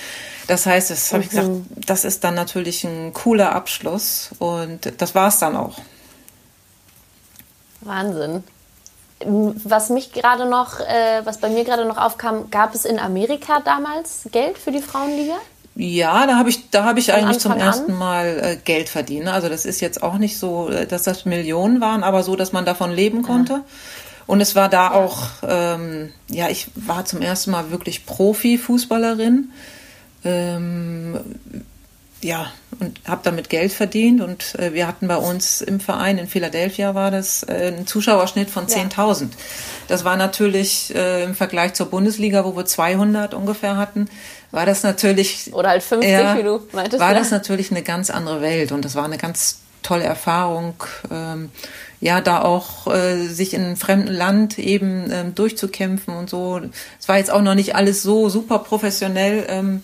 Das heißt, das habe ich gesagt, das ist dann natürlich ein cooler Abschluss und das war es dann auch. Wahnsinn. Was mich gerade noch, äh, was bei mir gerade noch aufkam, gab es in Amerika damals Geld für die Frauenliga? Ja, da habe ich, da habe ich eigentlich zum ersten Mal äh, Geld verdient. Also das ist jetzt auch nicht so, äh, dass das Millionen waren, aber so, dass man davon leben konnte. Ja. Und es war da ja. auch, ähm, ja, ich war zum ersten Mal wirklich Profi-Fußballerin. Ähm, ja, und habe damit Geld verdient. Und äh, wir hatten bei uns im Verein in Philadelphia war das äh, ein Zuschauerschnitt von 10.000. Ja. Das war natürlich äh, im Vergleich zur Bundesliga, wo wir 200 ungefähr hatten, war das natürlich. Oder halt 50, ja, wie du meintest. War ja. das natürlich eine ganz andere Welt und das war eine ganz tolle Erfahrung. Ähm, ja, da auch äh, sich in einem fremden Land eben ähm, durchzukämpfen und so. Es war jetzt auch noch nicht alles so super professionell. Ähm,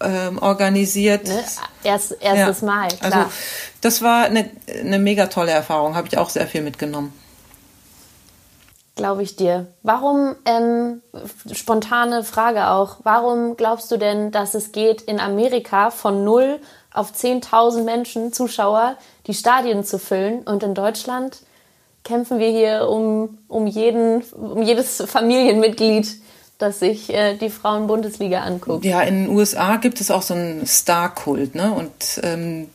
ähm, organisiert. Ne? Erst, erstes ja. Mal, klar. Also das war eine, eine mega tolle Erfahrung, habe ich auch sehr viel mitgenommen. Glaube ich dir. Warum, ähm, spontane Frage auch, warum glaubst du denn, dass es geht, in Amerika von 0 auf 10.000 Menschen, Zuschauer, die Stadien zu füllen und in Deutschland kämpfen wir hier um, um, jeden, um jedes Familienmitglied, das sich äh, die Frauen-Bundesliga anguckt. Ja, in den USA gibt es auch so einen Star-Kult, ne? Und ähm,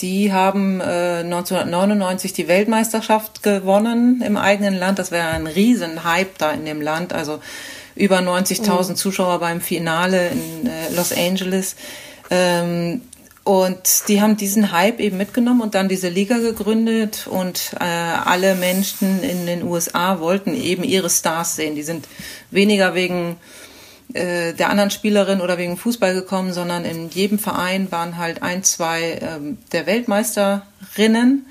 die haben äh, 1999 die Weltmeisterschaft gewonnen im eigenen Land. Das wäre ein Riesenhype da in dem Land. Also über 90.000 mhm. Zuschauer beim Finale in äh, Los Angeles. Ähm, und die haben diesen Hype eben mitgenommen und dann diese Liga gegründet und äh, alle Menschen in den USA wollten eben ihre Stars sehen. Die sind weniger wegen äh, der anderen Spielerin oder wegen Fußball gekommen, sondern in jedem Verein waren halt ein, zwei ähm, der Weltmeisterinnen.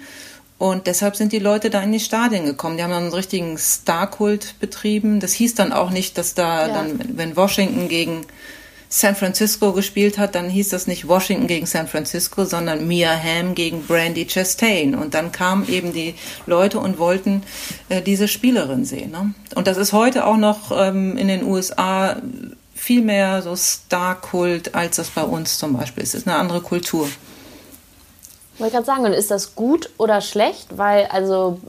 Und deshalb sind die Leute da in die Stadien gekommen. Die haben dann einen richtigen Star-Kult betrieben. Das hieß dann auch nicht, dass da ja. dann, wenn Washington gegen San Francisco gespielt hat, dann hieß das nicht Washington gegen San Francisco, sondern Mia Hamm gegen Brandy Chastain. Und dann kamen eben die Leute und wollten äh, diese Spielerin sehen. Ne? Und das ist heute auch noch ähm, in den USA viel mehr so Star-Kult, als das bei uns zum Beispiel ist. Es ist eine andere Kultur. Wollte gerade sagen, und ist das gut oder schlecht? Weil, also,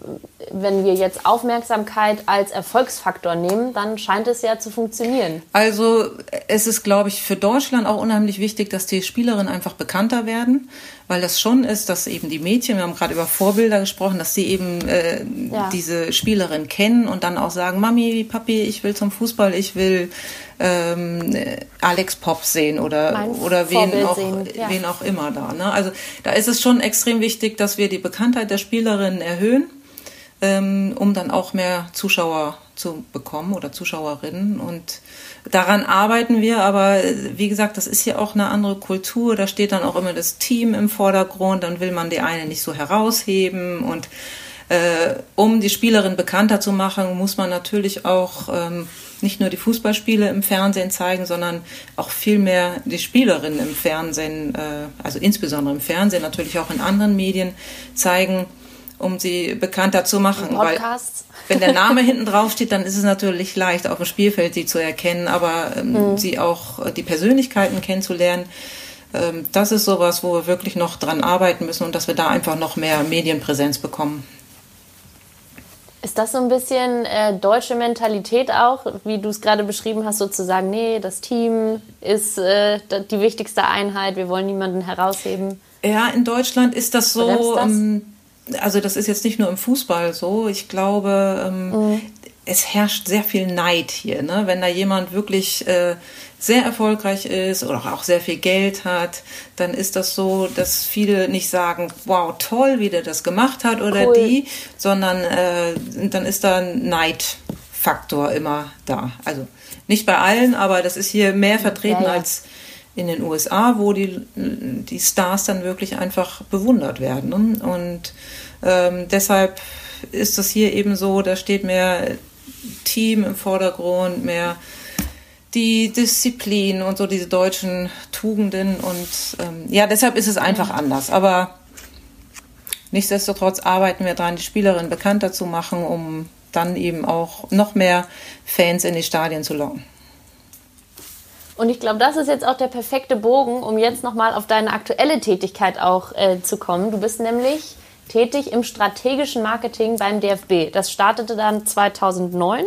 wenn wir jetzt Aufmerksamkeit als Erfolgsfaktor nehmen, dann scheint es ja zu funktionieren. Also, es ist, glaube ich, für Deutschland auch unheimlich wichtig, dass die Spielerinnen einfach bekannter werden, weil das schon ist, dass eben die Mädchen, wir haben gerade über Vorbilder gesprochen, dass sie eben äh, ja. diese Spielerin kennen und dann auch sagen, Mami, Papi, ich will zum Fußball, ich will ähm, Alex Pop sehen oder, oder wen auch, ja. wen auch immer da. Ne? Also da ist es schon extrem wichtig, dass wir die Bekanntheit der Spielerinnen erhöhen, ähm, um dann auch mehr Zuschauer zu bekommen oder Zuschauerinnen. Und daran arbeiten wir, aber wie gesagt, das ist ja auch eine andere Kultur. Da steht dann auch immer das Team im Vordergrund, dann will man die eine nicht so herausheben. Und äh, um die Spielerin bekannter zu machen, muss man natürlich auch ähm, nicht nur die Fußballspiele im Fernsehen zeigen, sondern auch viel mehr die Spielerinnen im Fernsehen, äh, also insbesondere im Fernsehen, natürlich auch in anderen Medien zeigen, um sie bekannter zu machen. Podcasts. Weil wenn der Name hinten drauf steht, dann ist es natürlich leicht, auf dem Spielfeld sie zu erkennen, aber ähm, mhm. sie auch äh, die Persönlichkeiten kennenzulernen. Ähm, das ist sowas, wo wir wirklich noch dran arbeiten müssen und dass wir da einfach noch mehr Medienpräsenz bekommen. Ist das so ein bisschen äh, deutsche Mentalität auch, wie du es gerade beschrieben hast, sozusagen, nee, das Team ist äh, die wichtigste Einheit, wir wollen niemanden herausheben? Ja, in Deutschland ist das so, das? Ähm, also das ist jetzt nicht nur im Fußball so, ich glaube, ähm, mhm. es herrscht sehr viel Neid hier, ne? wenn da jemand wirklich äh, sehr erfolgreich ist oder auch sehr viel Geld hat, dann ist das so, dass viele nicht sagen, wow, toll, wie der das gemacht hat oder cool. die, sondern äh, dann ist da ein Neidfaktor immer da. Also nicht bei allen, aber das ist hier mehr vertreten ja, ja. als in den USA, wo die, die Stars dann wirklich einfach bewundert werden. Und ähm, deshalb ist das hier eben so, da steht mehr Team im Vordergrund, mehr die Disziplin und so diese deutschen Tugenden und ähm, ja, deshalb ist es einfach anders. Aber nichtsdestotrotz arbeiten wir daran, die Spielerin bekannter zu machen, um dann eben auch noch mehr Fans in die Stadien zu locken. Und ich glaube, das ist jetzt auch der perfekte Bogen, um jetzt nochmal auf deine aktuelle Tätigkeit auch äh, zu kommen. Du bist nämlich tätig im strategischen Marketing beim DFB. Das startete dann 2009.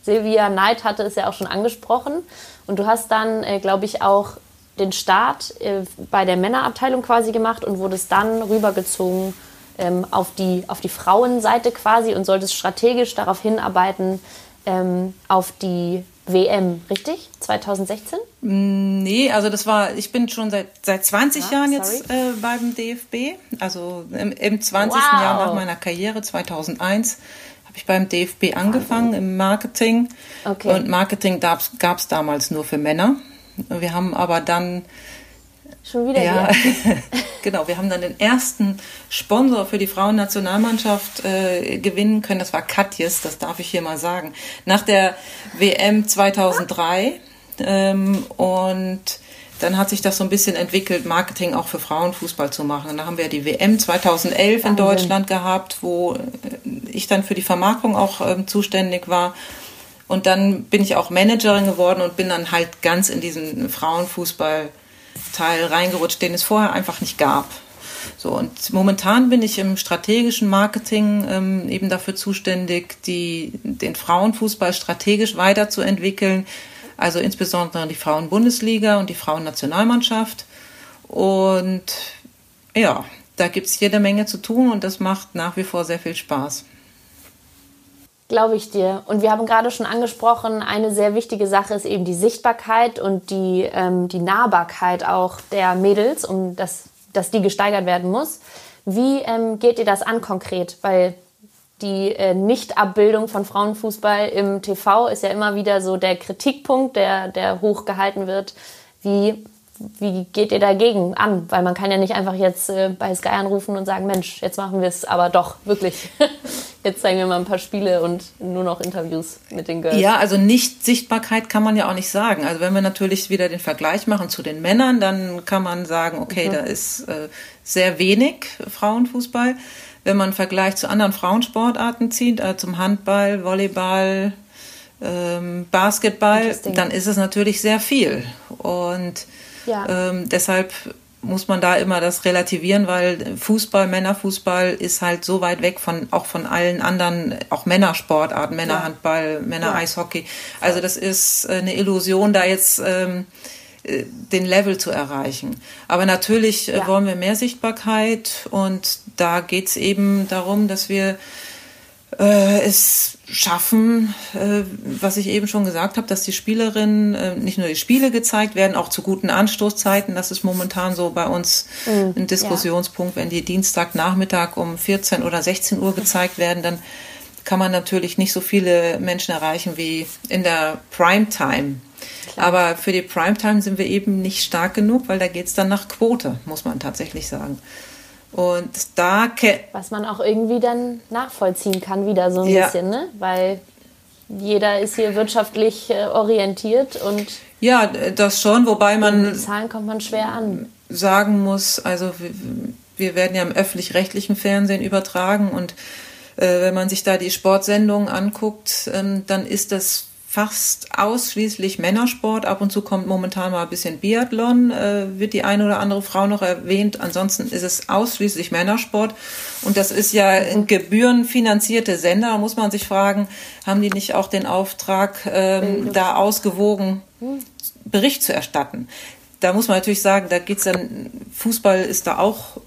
Silvia Neid hatte es ja auch schon angesprochen. Und du hast dann, äh, glaube ich, auch den Start äh, bei der Männerabteilung quasi gemacht und wurdest dann rübergezogen ähm, auf, die, auf die Frauenseite quasi und solltest strategisch darauf hinarbeiten, ähm, auf die WM, richtig? 2016? Mm, nee, also das war, ich bin schon seit, seit 20 ah, Jahren sorry. jetzt äh, beim DFB. Also im, im 20. Wow. Jahr nach meiner Karriere, 2001, habe ich beim DFB angefangen im Marketing. Okay. Und Marketing gab es damals nur für Männer. Wir haben aber dann Schon wieder ja. genau, wir haben dann den ersten Sponsor für die Frauennationalmannschaft äh, gewinnen können. Das war Katjes, das darf ich hier mal sagen. Nach der WM 2003 ähm, und dann hat sich das so ein bisschen entwickelt, Marketing auch für Frauenfußball zu machen. Und da haben wir die WM 2011 in Deutschland gehabt, wo äh, ich dann für die Vermarktung auch ähm, zuständig war. Und dann bin ich auch Managerin geworden und bin dann halt ganz in diesen Frauenfußball-Teil reingerutscht, den es vorher einfach nicht gab. So, und momentan bin ich im strategischen Marketing ähm, eben dafür zuständig, die, den Frauenfußball strategisch weiterzuentwickeln, also insbesondere die Frauenbundesliga und die Frauennationalmannschaft. Und ja, da gibt es jede Menge zu tun und das macht nach wie vor sehr viel Spaß. Glaube ich dir. Und wir haben gerade schon angesprochen, eine sehr wichtige Sache ist eben die Sichtbarkeit und die, ähm, die Nahbarkeit auch der Mädels, um das, dass die gesteigert werden muss. Wie ähm, geht ihr das an konkret? Weil die äh, Nichtabbildung von Frauenfußball im TV ist ja immer wieder so der Kritikpunkt, der, der hochgehalten wird. Wie, wie geht ihr dagegen an? Weil man kann ja nicht einfach jetzt äh, bei Sky anrufen und sagen, Mensch, jetzt machen wir es aber doch, wirklich. jetzt zeigen wir mal ein paar Spiele und nur noch Interviews mit den Girls. Ja, also Nicht-Sichtbarkeit kann man ja auch nicht sagen. Also wenn wir natürlich wieder den Vergleich machen zu den Männern, dann kann man sagen, okay, mhm. da ist äh, sehr wenig Frauenfußball wenn man einen Vergleich zu anderen Frauensportarten zieht, also zum Handball, Volleyball, ähm, Basketball, dann ist es natürlich sehr viel. Und ja. ähm, deshalb muss man da immer das relativieren, weil Fußball, Männerfußball ist halt so weit weg von auch von allen anderen, auch Männersportarten, Männerhandball, Männer-Eishockey. Also das ist äh, eine Illusion, da jetzt ähm, äh, den Level zu erreichen. Aber natürlich äh, ja. wollen wir mehr Sichtbarkeit und da geht es eben darum, dass wir äh, es schaffen, äh, was ich eben schon gesagt habe, dass die Spielerinnen äh, nicht nur die Spiele gezeigt werden, auch zu guten Anstoßzeiten. Das ist momentan so bei uns mhm. ein Diskussionspunkt. Ja. Wenn die Dienstagnachmittag um 14 oder 16 Uhr gezeigt werden, dann kann man natürlich nicht so viele Menschen erreichen wie in der Primetime. Aber für die Primetime sind wir eben nicht stark genug, weil da geht es dann nach Quote, muss man tatsächlich sagen. Und da. Was man auch irgendwie dann nachvollziehen kann, wieder so ein ja. bisschen, ne? Weil jeder ist hier wirtschaftlich äh, orientiert und. Ja, das schon, wobei man. Zahlen kommt man schwer an. Sagen muss, also wir werden ja im öffentlich-rechtlichen Fernsehen übertragen und äh, wenn man sich da die Sportsendungen anguckt, ähm, dann ist das fast ausschließlich Männersport. Ab und zu kommt momentan mal ein bisschen Biathlon, äh, wird die eine oder andere Frau noch erwähnt. Ansonsten ist es ausschließlich Männersport. Und das ist ja ein gebührenfinanzierte Sender. Da muss man sich fragen, haben die nicht auch den Auftrag, ähm, da ausgewogen Bericht zu erstatten? Da muss man natürlich sagen, da geht's dann, Fußball ist da auch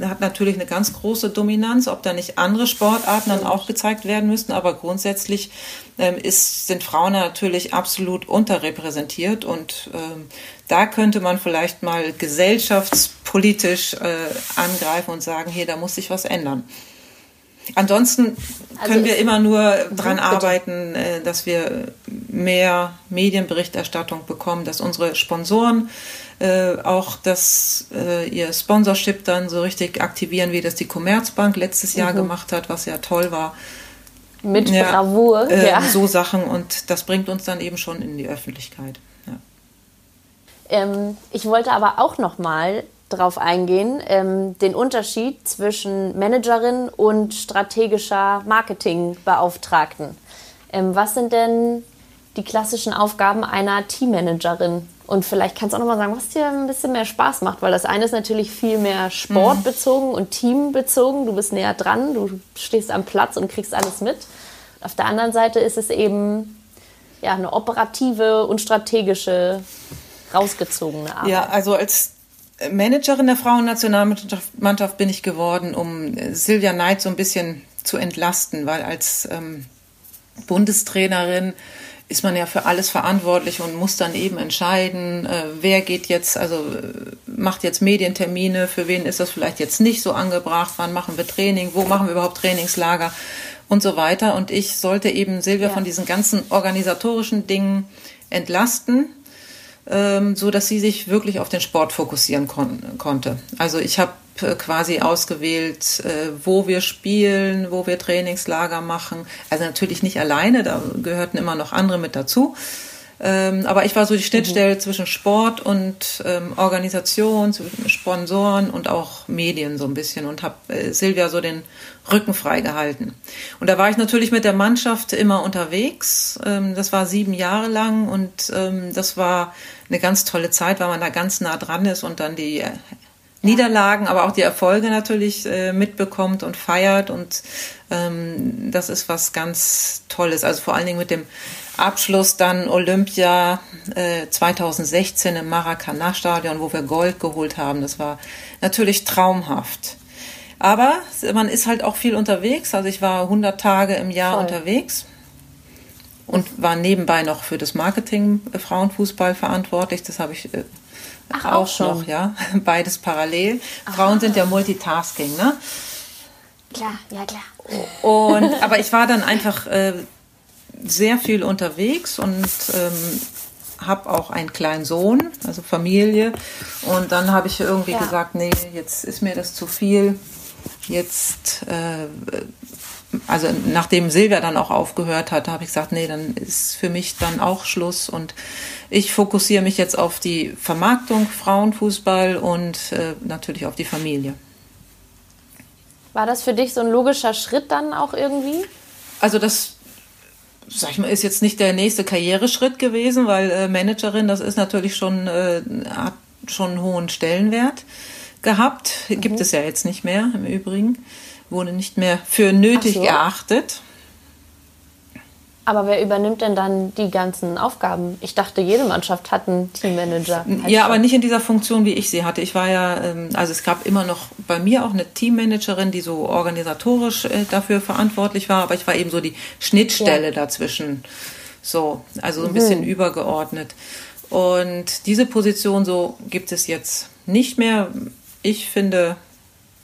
hat natürlich eine ganz große Dominanz, ob da nicht andere Sportarten dann auch gezeigt werden müssten, aber grundsätzlich ähm, ist, sind Frauen natürlich absolut unterrepräsentiert. Und ähm, da könnte man vielleicht mal gesellschaftspolitisch äh, angreifen und sagen, hier, da muss sich was ändern. Ansonsten also können wir immer nur daran arbeiten, äh, dass wir mehr Medienberichterstattung bekommen, dass unsere Sponsoren äh, auch das, äh, ihr Sponsorship dann so richtig aktivieren, wie das die Commerzbank letztes Jahr mhm. gemacht hat, was ja toll war. Mit ja, Bravour, äh, ja. So Sachen und das bringt uns dann eben schon in die Öffentlichkeit. Ja. Ähm, ich wollte aber auch noch mal drauf eingehen, ähm, den Unterschied zwischen Managerin und strategischer Marketingbeauftragten. Ähm, was sind denn die klassischen Aufgaben einer Teammanagerin? Und vielleicht kannst du auch noch mal sagen, was dir ein bisschen mehr Spaß macht, weil das eine ist natürlich viel mehr sportbezogen mhm. und teambezogen. Du bist näher dran, du stehst am Platz und kriegst alles mit. Auf der anderen Seite ist es eben ja, eine operative und strategische, rausgezogene Arbeit. Ja, also als Managerin der Frauennationalmannschaft bin ich geworden, um Silvia Neid so ein bisschen zu entlasten, weil als ähm, Bundestrainerin ist man ja für alles verantwortlich und muss dann eben entscheiden, äh, wer geht jetzt, also äh, macht jetzt Medientermine, für wen ist das vielleicht jetzt nicht so angebracht, wann machen wir Training, wo machen wir überhaupt Trainingslager und so weiter. Und ich sollte eben Silvia ja. von diesen ganzen organisatorischen Dingen entlasten, ähm, so dass sie sich wirklich auf den Sport fokussieren kon konnte. Also ich habe quasi ausgewählt, äh, wo wir spielen, wo wir Trainingslager machen. Also natürlich nicht alleine, da gehörten immer noch andere mit dazu. Ähm, aber ich war so die Schnittstelle mhm. zwischen Sport und ähm, Organisation, zwischen Sponsoren und auch Medien so ein bisschen und habe äh, Silvia so den Rücken frei gehalten. Und da war ich natürlich mit der Mannschaft immer unterwegs. Ähm, das war sieben Jahre lang und das war eine ganz tolle Zeit, weil man da ganz nah dran ist und dann die Niederlagen, aber auch die Erfolge natürlich äh, mitbekommt und feiert. Und ähm, das ist was ganz Tolles. Also vor allen Dingen mit dem Abschluss dann Olympia äh, 2016 im Maracanã-Stadion, wo wir Gold geholt haben. Das war natürlich traumhaft. Aber man ist halt auch viel unterwegs. Also ich war 100 Tage im Jahr Voll. unterwegs und war nebenbei noch für das Marketing äh, Frauenfußball verantwortlich. Das habe ich äh, Ach, auch, auch schon. noch, ja. Beides parallel. Aha. Frauen sind ja Multitasking, ne? Klar, ja klar. Und aber ich war dann einfach äh, sehr viel unterwegs und ähm, habe auch einen kleinen Sohn, also Familie. Und dann habe ich irgendwie ja. gesagt, nee, jetzt ist mir das zu viel. Jetzt, äh, also nachdem Silvia dann auch aufgehört hat, habe ich gesagt, nee, dann ist für mich dann auch Schluss. Und ich fokussiere mich jetzt auf die Vermarktung Frauenfußball und äh, natürlich auf die Familie. War das für dich so ein logischer Schritt dann auch irgendwie? Also das sag ich mal, ist jetzt nicht der nächste Karriereschritt gewesen, weil äh, Managerin, das ist natürlich schon, äh, hat schon einen hohen Stellenwert gehabt. Mhm. Gibt es ja jetzt nicht mehr im Übrigen. Wurde nicht mehr für nötig so. erachtet. Aber wer übernimmt denn dann die ganzen Aufgaben? Ich dachte, jede Mannschaft hat einen Teammanager. Ja, aber nicht in dieser Funktion, wie ich sie hatte. Ich war ja, ähm, also es gab immer noch bei mir auch eine Teammanagerin, die so organisatorisch äh, dafür verantwortlich war, aber ich war eben so die Schnittstelle ja. dazwischen. So, also so ein bisschen mhm. übergeordnet. Und diese Position so gibt es jetzt nicht mehr. Ich finde,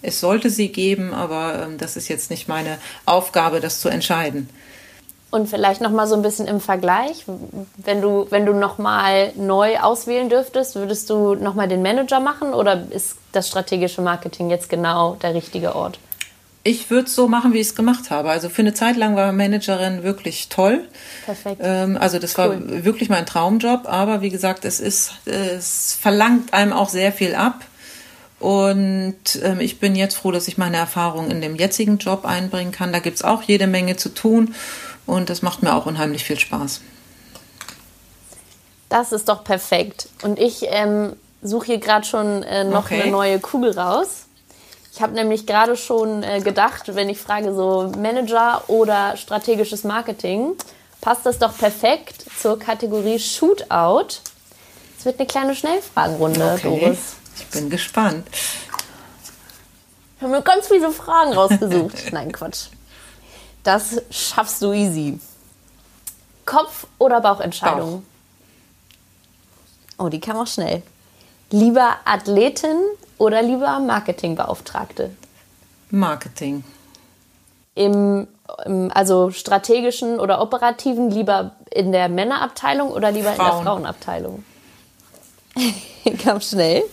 es sollte sie geben, aber ähm, das ist jetzt nicht meine Aufgabe, das zu entscheiden. Und vielleicht noch mal so ein bisschen im Vergleich, wenn du wenn du noch mal neu auswählen dürftest, würdest du noch mal den Manager machen oder ist das strategische Marketing jetzt genau der richtige Ort? Ich würde es so machen, wie ich es gemacht habe. Also für eine Zeit lang war Managerin wirklich toll. Perfekt. Ähm, also das cool. war wirklich mein Traumjob. Aber wie gesagt, es ist, es verlangt einem auch sehr viel ab. Und ähm, ich bin jetzt froh, dass ich meine Erfahrung in dem jetzigen Job einbringen kann. Da gibt es auch jede Menge zu tun. Und das macht mir auch unheimlich viel Spaß. Das ist doch perfekt. Und ich ähm, suche hier gerade schon äh, noch okay. eine neue Kugel raus. Ich habe nämlich gerade schon äh, gedacht, wenn ich frage so Manager oder strategisches Marketing, passt das doch perfekt zur Kategorie Shootout. Es wird eine kleine Schnellfragenrunde, okay. Doris. Ich bin gespannt. Ich habe mir ganz viele Fragen rausgesucht. Nein, Quatsch. Das schaffst du easy. Kopf- oder Bauchentscheidung? Bauch. Oh, die kam auch schnell. Lieber Athletin oder lieber Marketingbeauftragte? Marketing. Im, im, also strategischen oder operativen lieber in der Männerabteilung oder lieber Frauen. in der Frauenabteilung? kam schnell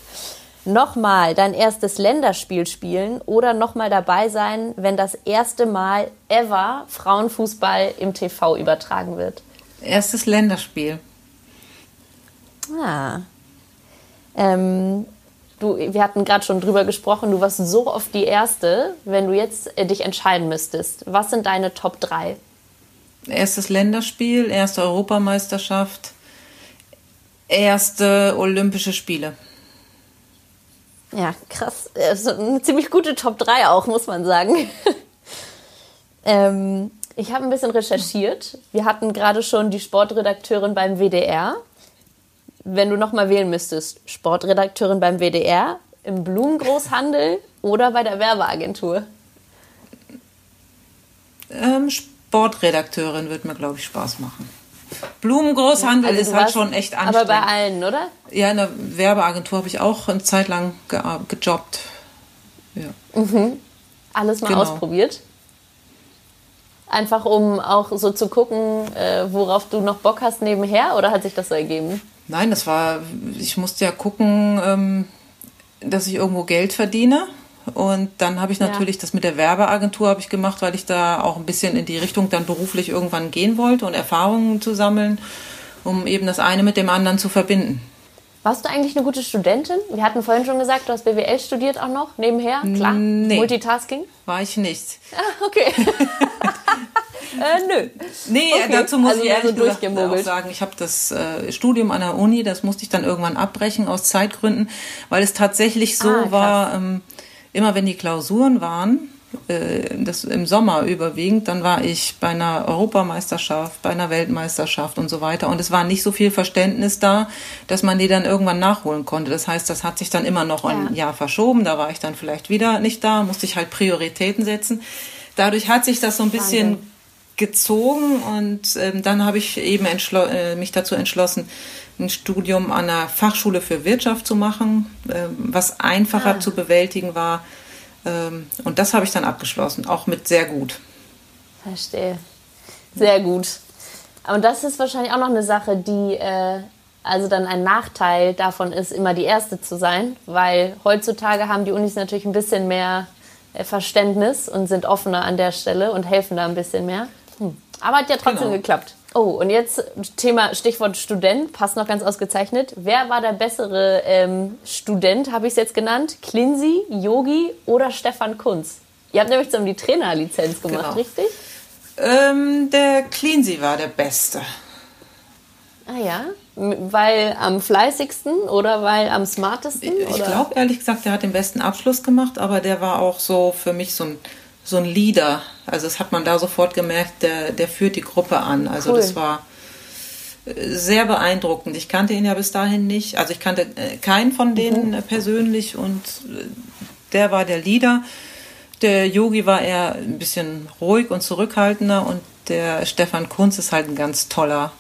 nochmal dein erstes Länderspiel spielen oder nochmal dabei sein, wenn das erste Mal ever Frauenfußball im TV übertragen wird? Erstes Länderspiel. Ah. Ähm, du, wir hatten gerade schon drüber gesprochen, du warst so oft die Erste, wenn du jetzt äh, dich entscheiden müsstest. Was sind deine Top 3? Erstes Länderspiel, erste Europameisterschaft, erste Olympische Spiele. Ja, krass. Also eine ziemlich gute Top 3 auch, muss man sagen. ähm, ich habe ein bisschen recherchiert. Wir hatten gerade schon die Sportredakteurin beim WDR. Wenn du noch mal wählen müsstest, Sportredakteurin beim WDR, im Blumengroßhandel oder bei der Werbeagentur? Ähm, Sportredakteurin wird mir, glaube ich, Spaß machen. Blumengroßhandel also ist halt schon echt anstrengend. Aber bei allen, oder? Ja, in der Werbeagentur habe ich auch eine Zeit lang ge gejobbt. Ja. Mhm. Alles mal genau. ausprobiert? Einfach um auch so zu gucken, äh, worauf du noch Bock hast nebenher oder hat sich das so ergeben? Nein, das war, ich musste ja gucken, ähm, dass ich irgendwo Geld verdiene und dann habe ich natürlich ja. das mit der Werbeagentur habe ich gemacht, weil ich da auch ein bisschen in die Richtung dann beruflich irgendwann gehen wollte und Erfahrungen zu sammeln. um eben das eine mit dem anderen zu verbinden. Warst du eigentlich eine gute Studentin? Wir hatten vorhin schon gesagt, du hast BWL studiert auch noch nebenher. Klar, nee, Multitasking. War ich nicht. Ah, okay. äh, nö. Nee, okay. dazu muss also ich ehrlich so auch sagen, ich habe das äh, Studium an der Uni, das musste ich dann irgendwann abbrechen aus Zeitgründen, weil es tatsächlich so ah, war, ähm, immer wenn die Klausuren waren, äh, das im Sommer überwiegend, dann war ich bei einer Europameisterschaft, bei einer Weltmeisterschaft und so weiter. Und es war nicht so viel Verständnis da, dass man die dann irgendwann nachholen konnte. Das heißt, das hat sich dann immer noch ein Jahr verschoben. Da war ich dann vielleicht wieder nicht da, musste ich halt Prioritäten setzen. Dadurch hat sich das so ein bisschen Wahnsinn. gezogen und ähm, dann habe ich eben äh, mich dazu entschlossen, ein Studium an einer Fachschule für Wirtschaft zu machen, äh, was einfacher ah. zu bewältigen war ähm, und das habe ich dann abgeschlossen, auch mit sehr gut. Verstehe. Sehr gut. Und das ist wahrscheinlich auch noch eine Sache, die äh, also dann ein Nachteil davon ist, immer die Erste zu sein, weil heutzutage haben die Unis natürlich ein bisschen mehr äh, Verständnis und sind offener an der Stelle und helfen da ein bisschen mehr. Hm. Aber hat ja trotzdem genau. geklappt. Oh, und jetzt Thema Stichwort Student, passt noch ganz ausgezeichnet. Wer war der bessere ähm, Student, habe ich es jetzt genannt? Klinsi, Yogi oder Stefan Kunz? Ihr habt nämlich zusammen die Trainerlizenz gemacht, genau. richtig? Ähm, der Klinsi war der Beste. Ah ja? Weil am fleißigsten oder weil am smartesten? Ich glaube ehrlich gesagt, der hat den besten Abschluss gemacht, aber der war auch so für mich so ein so ein Leader. Also das hat man da sofort gemerkt, der, der führt die Gruppe an. Also cool. das war äh, sehr beeindruckend. Ich kannte ihn ja bis dahin nicht. Also ich kannte äh, keinen von denen mhm. persönlich und der war der Leader. Der Yogi war eher ein bisschen ruhig und zurückhaltender und der Stefan Kunz ist halt ein ganz toller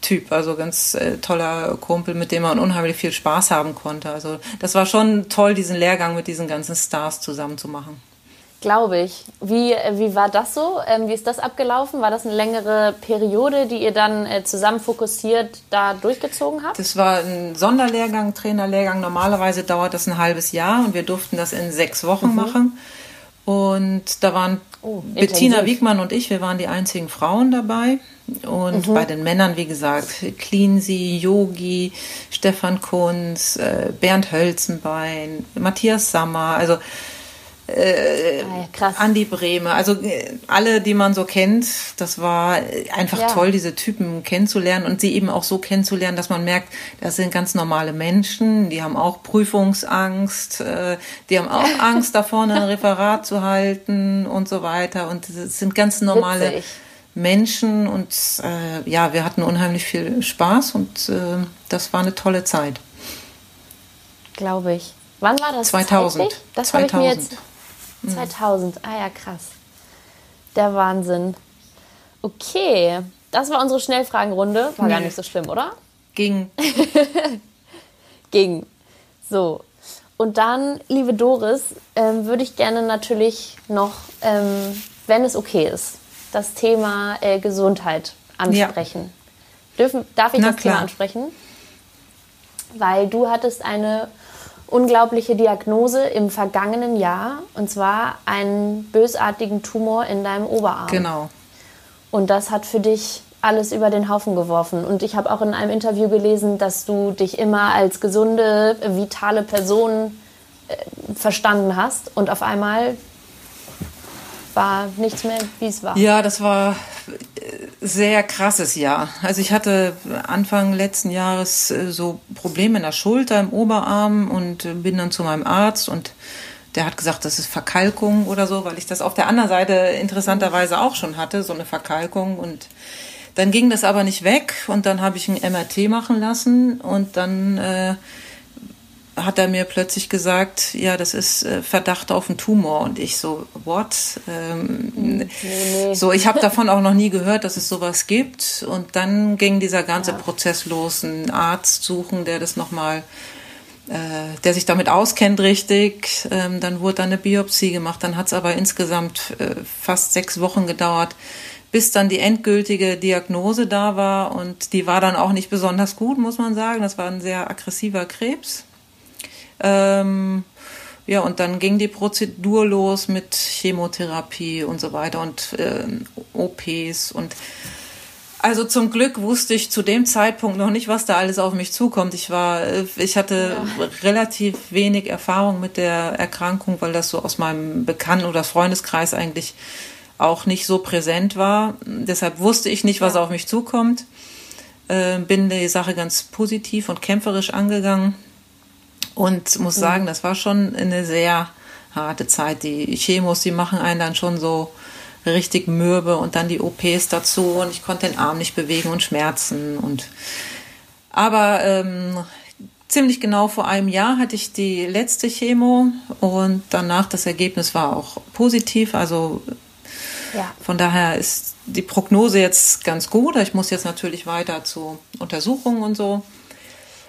Typ, also ganz äh, toller Kumpel, mit dem man unheimlich viel Spaß haben konnte. Also das war schon toll, diesen Lehrgang mit diesen ganzen Stars zusammen zu machen. Glaube ich. Wie, wie war das so? Ähm, wie ist das abgelaufen? War das eine längere Periode, die ihr dann äh, zusammen fokussiert da durchgezogen habt? Das war ein Sonderlehrgang, Trainerlehrgang. Normalerweise dauert das ein halbes Jahr und wir durften das in sechs Wochen mhm. machen. Und da waren oh, Bettina Wiegmann und ich, wir waren die einzigen Frauen dabei. Und mhm. bei den Männern, wie gesagt, Cleansy, Yogi, Stefan Kunz, äh, Bernd Hölzenbein, Matthias Sammer. Also äh, ah, Andi Brehme, also äh, alle, die man so kennt, das war einfach ja. toll, diese Typen kennenzulernen und sie eben auch so kennenzulernen, dass man merkt, das sind ganz normale Menschen, die haben auch Prüfungsangst, äh, die haben auch Angst, da vorne ein Referat zu halten und so weiter und es sind ganz normale Witzig. Menschen und äh, ja, wir hatten unheimlich viel Spaß und äh, das war eine tolle Zeit. Glaube ich. Wann war das? 2000. Zeitlich? Das 2000. ich mir jetzt 2000, mhm. ah ja, krass. Der Wahnsinn. Okay, das war unsere Schnellfragenrunde. War nee. gar nicht so schlimm, oder? Ging. Ging. So. Und dann, liebe Doris, ähm, würde ich gerne natürlich noch, ähm, wenn es okay ist, das Thema äh, Gesundheit ansprechen. Ja. Dürfen, darf ich Na, das klar. Thema ansprechen? Weil du hattest eine unglaubliche Diagnose im vergangenen Jahr und zwar einen bösartigen Tumor in deinem Oberarm. Genau. Und das hat für dich alles über den Haufen geworfen. Und ich habe auch in einem Interview gelesen, dass du dich immer als gesunde, vitale Person äh, verstanden hast und auf einmal war nichts mehr, wie es war. Ja, das war sehr krasses Jahr. Also ich hatte Anfang letzten Jahres äh, so Probleme in der Schulter, im Oberarm und äh, bin dann zu meinem Arzt und der hat gesagt, das ist Verkalkung oder so, weil ich das auf der anderen Seite interessanterweise auch schon hatte, so eine Verkalkung und dann ging das aber nicht weg und dann habe ich ein MRT machen lassen und dann äh, hat er mir plötzlich gesagt, ja, das ist äh, Verdacht auf einen Tumor. Und ich so, what? Ähm, nee, nee. So, ich habe davon auch noch nie gehört, dass es sowas gibt. Und dann ging dieser ganze ja. Prozess los, einen Arzt suchen, der das nochmal, äh, der sich damit auskennt richtig. Ähm, dann wurde dann eine Biopsie gemacht. Dann hat es aber insgesamt äh, fast sechs Wochen gedauert, bis dann die endgültige Diagnose da war. Und die war dann auch nicht besonders gut, muss man sagen. Das war ein sehr aggressiver Krebs. Ähm, ja, und dann ging die Prozedur los mit Chemotherapie und so weiter und äh, OPs und Also zum Glück wusste ich zu dem Zeitpunkt noch nicht, was da alles auf mich zukommt. Ich war, ich hatte ja. relativ wenig Erfahrung mit der Erkrankung, weil das so aus meinem Bekannten- oder Freundeskreis eigentlich auch nicht so präsent war. Deshalb wusste ich nicht, was ja. auf mich zukommt. Äh, bin die Sache ganz positiv und kämpferisch angegangen und muss mhm. sagen, das war schon eine sehr harte Zeit. Die Chemos, die machen einen dann schon so richtig mürbe und dann die OPs dazu und ich konnte den Arm nicht bewegen und Schmerzen und aber ähm, ziemlich genau vor einem Jahr hatte ich die letzte Chemo und danach das Ergebnis war auch positiv, also ja. von daher ist die Prognose jetzt ganz gut. Ich muss jetzt natürlich weiter zu Untersuchungen und so.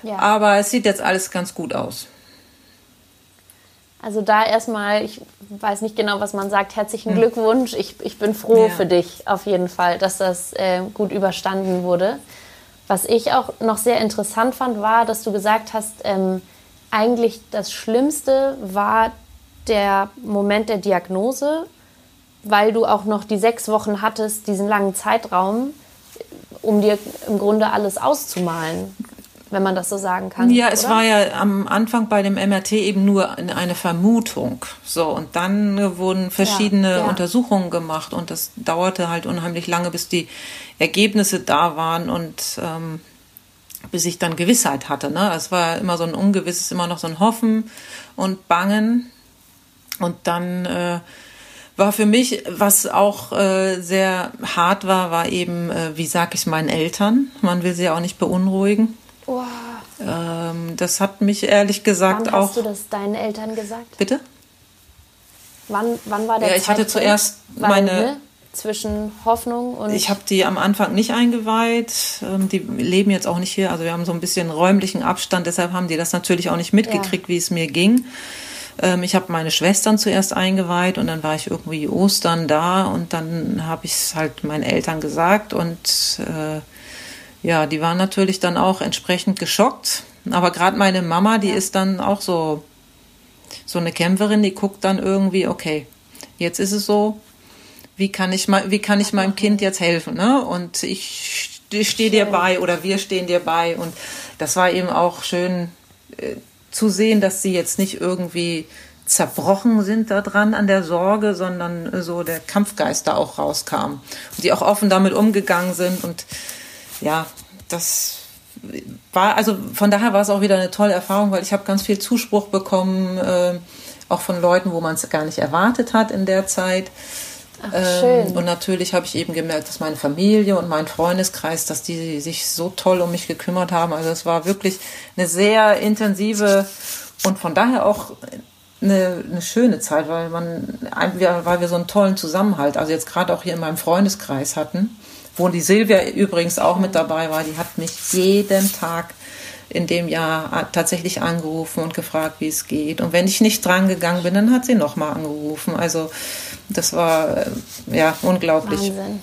Ja. Aber es sieht jetzt alles ganz gut aus. Also da erstmal, ich weiß nicht genau, was man sagt, herzlichen hm. Glückwunsch. Ich, ich bin froh ja. für dich auf jeden Fall, dass das äh, gut überstanden wurde. Was ich auch noch sehr interessant fand, war, dass du gesagt hast, ähm, eigentlich das Schlimmste war der Moment der Diagnose, weil du auch noch die sechs Wochen hattest, diesen langen Zeitraum, um dir im Grunde alles auszumalen wenn man das so sagen kann. Ja, es oder? war ja am Anfang bei dem MRT eben nur eine Vermutung. So, und dann wurden verschiedene ja, ja. Untersuchungen gemacht und das dauerte halt unheimlich lange, bis die Ergebnisse da waren und ähm, bis ich dann Gewissheit hatte. Ne? Es war immer so ein ungewisses, immer noch so ein Hoffen und Bangen. Und dann äh, war für mich, was auch äh, sehr hart war, war eben, äh, wie sage ich meinen Eltern? Man will sie auch nicht beunruhigen. Wow. Ähm, das hat mich ehrlich gesagt wann auch. Hast du das deinen Eltern gesagt? Bitte? Wann, wann war der Ja, ich Zeitpunkt? hatte zuerst Weil, meine. Ne? Zwischen Hoffnung und. Ich habe die am Anfang nicht eingeweiht. Ähm, die leben jetzt auch nicht hier. Also wir haben so ein bisschen räumlichen Abstand. Deshalb haben die das natürlich auch nicht mitgekriegt, ja. wie es mir ging. Ähm, ich habe meine Schwestern zuerst eingeweiht und dann war ich irgendwie Ostern da und dann habe ich es halt meinen Eltern gesagt und äh, ja, die waren natürlich dann auch entsprechend geschockt. Aber gerade meine Mama, die ist dann auch so, so eine Kämpferin, die guckt dann irgendwie, okay, jetzt ist es so, wie kann ich, wie kann ich meinem Kind jetzt helfen? Ne? Und ich stehe dir bei oder wir stehen dir bei. Und das war eben auch schön äh, zu sehen, dass sie jetzt nicht irgendwie zerbrochen sind daran an der Sorge, sondern so der Kampfgeist da auch rauskam. Und die auch offen damit umgegangen sind und ja, das war, also von daher war es auch wieder eine tolle Erfahrung, weil ich habe ganz viel Zuspruch bekommen, äh, auch von Leuten, wo man es gar nicht erwartet hat in der Zeit. Ach, ähm, und natürlich habe ich eben gemerkt, dass meine Familie und mein Freundeskreis, dass die sich so toll um mich gekümmert haben. Also es war wirklich eine sehr intensive und von daher auch eine, eine schöne Zeit, weil man, weil wir so einen tollen Zusammenhalt, also jetzt gerade auch hier in meinem Freundeskreis hatten wo die Silvia übrigens auch mit dabei war, die hat mich jeden Tag in dem Jahr tatsächlich angerufen und gefragt, wie es geht. Und wenn ich nicht dran gegangen bin, dann hat sie nochmal angerufen. Also das war äh, ja unglaublich. Wahnsinn.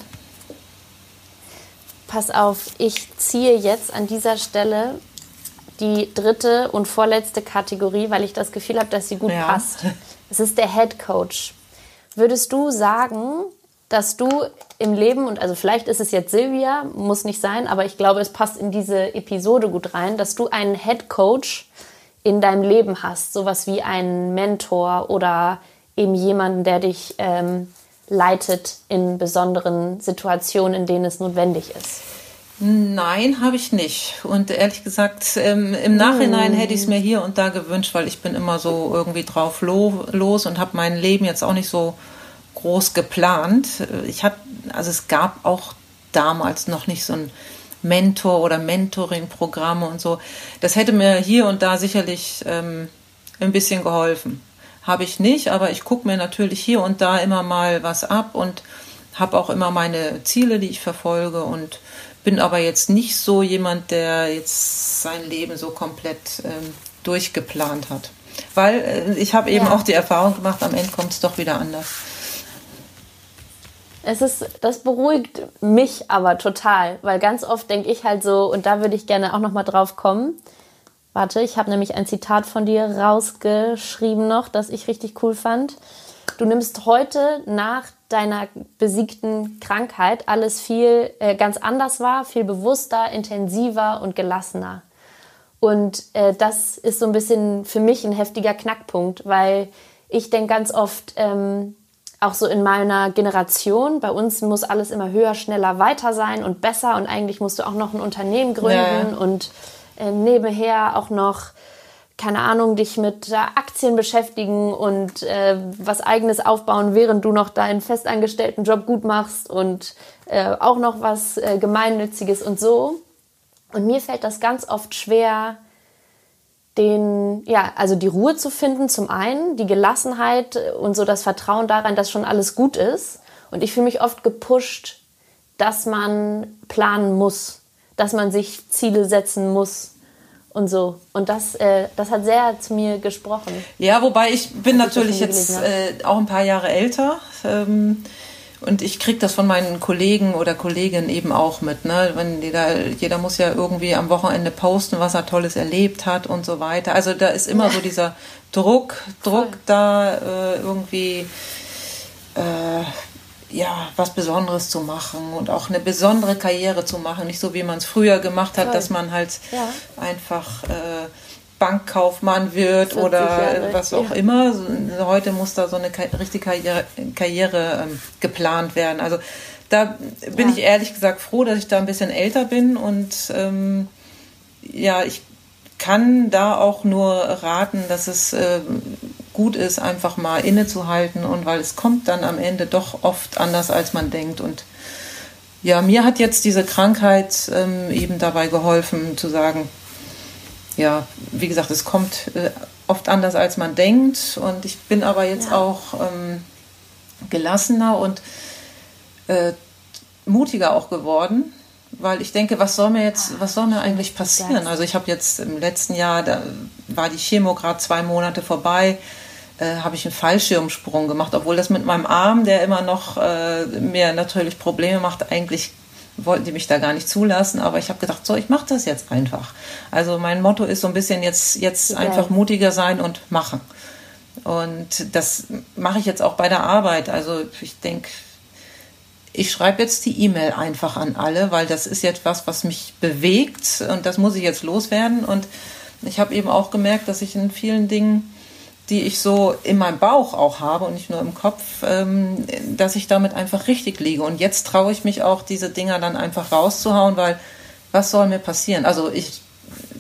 Pass auf, ich ziehe jetzt an dieser Stelle die dritte und vorletzte Kategorie, weil ich das Gefühl habe, dass sie gut ja. passt. Es ist der Head Coach. Würdest du sagen, dass du im Leben, und also vielleicht ist es jetzt Silvia, muss nicht sein, aber ich glaube, es passt in diese Episode gut rein, dass du einen Head Coach in deinem Leben hast, sowas wie einen Mentor oder eben jemanden, der dich ähm, leitet in besonderen Situationen, in denen es notwendig ist. Nein, habe ich nicht. Und ehrlich gesagt, ähm, im Nachhinein hm. hätte ich es mir hier und da gewünscht, weil ich bin immer so irgendwie drauf lo los und habe mein Leben jetzt auch nicht so groß geplant. Ich hatte, also es gab auch damals noch nicht so ein Mentor- oder Mentoring-Programme und so. Das hätte mir hier und da sicherlich ähm, ein bisschen geholfen. Habe ich nicht, aber ich gucke mir natürlich hier und da immer mal was ab und habe auch immer meine Ziele, die ich verfolge und bin aber jetzt nicht so jemand, der jetzt sein Leben so komplett ähm, durchgeplant hat. Weil äh, ich habe eben ja. auch die Erfahrung gemacht, am Ende kommt es doch wieder anders. Es ist, das beruhigt mich aber total, weil ganz oft denke ich halt so, und da würde ich gerne auch nochmal drauf kommen. Warte, ich habe nämlich ein Zitat von dir rausgeschrieben noch, das ich richtig cool fand. du nimmst heute nach deiner besiegten Krankheit alles viel äh, ganz anders wahr, viel bewusster, intensiver und gelassener. Und äh, das ist so ein bisschen für mich ein heftiger Knackpunkt, weil ich denke ganz oft, ähm, auch so in meiner Generation, bei uns muss alles immer höher, schneller, weiter sein und besser und eigentlich musst du auch noch ein Unternehmen gründen ja. und äh, nebenher auch noch keine Ahnung, dich mit äh, Aktien beschäftigen und äh, was eigenes aufbauen, während du noch deinen festangestellten Job gut machst und äh, auch noch was äh, gemeinnütziges und so. Und mir fällt das ganz oft schwer, den, ja, also die Ruhe zu finden, zum einen, die Gelassenheit und so das Vertrauen daran, dass schon alles gut ist. Und ich fühle mich oft gepusht, dass man planen muss, dass man sich Ziele setzen muss, und so. Und das, äh, das hat sehr zu mir gesprochen. Ja, wobei ich bin natürlich jetzt äh, auch ein paar Jahre älter. Ähm, und ich kriege das von meinen Kollegen oder Kolleginnen eben auch mit. Ne? Wenn jeder, jeder muss ja irgendwie am Wochenende posten, was er Tolles erlebt hat und so weiter. Also da ist immer ja. so dieser Druck, Druck Voll. da äh, irgendwie äh, ja, was Besonderes zu machen und auch eine besondere Karriere zu machen. Nicht so, wie man es früher gemacht hat, Toll. dass man halt ja. einfach äh, Bankkaufmann wird oder Jahre, was auch ja. immer. Heute muss da so eine richtige Karriere, Karriere ähm, geplant werden. Also da bin ja. ich ehrlich gesagt froh, dass ich da ein bisschen älter bin und ähm, ja, ich kann da auch nur raten, dass es äh, gut ist, einfach mal innezuhalten und weil es kommt dann am Ende doch oft anders, als man denkt. Und ja, mir hat jetzt diese Krankheit ähm, eben dabei geholfen zu sagen, ja, wie gesagt, es kommt äh, oft anders, als man denkt. Und ich bin aber jetzt ja. auch ähm, gelassener und äh, mutiger auch geworden weil ich denke, was soll mir jetzt, was soll mir eigentlich passieren? Also ich habe jetzt im letzten Jahr, da war die Chemo gerade zwei Monate vorbei, äh, habe ich einen Fallschirmsprung gemacht, obwohl das mit meinem Arm, der immer noch äh, mir natürlich Probleme macht, eigentlich wollten die mich da gar nicht zulassen, aber ich habe gedacht, so, ich mache das jetzt einfach. Also mein Motto ist so ein bisschen jetzt, jetzt okay. einfach mutiger sein und machen. Und das mache ich jetzt auch bei der Arbeit. Also ich denke, ich schreibe jetzt die E-Mail einfach an alle, weil das ist jetzt was, was mich bewegt und das muss ich jetzt loswerden. Und ich habe eben auch gemerkt, dass ich in vielen Dingen, die ich so in meinem Bauch auch habe und nicht nur im Kopf, ähm, dass ich damit einfach richtig liege. Und jetzt traue ich mich auch, diese Dinger dann einfach rauszuhauen, weil was soll mir passieren? Also ich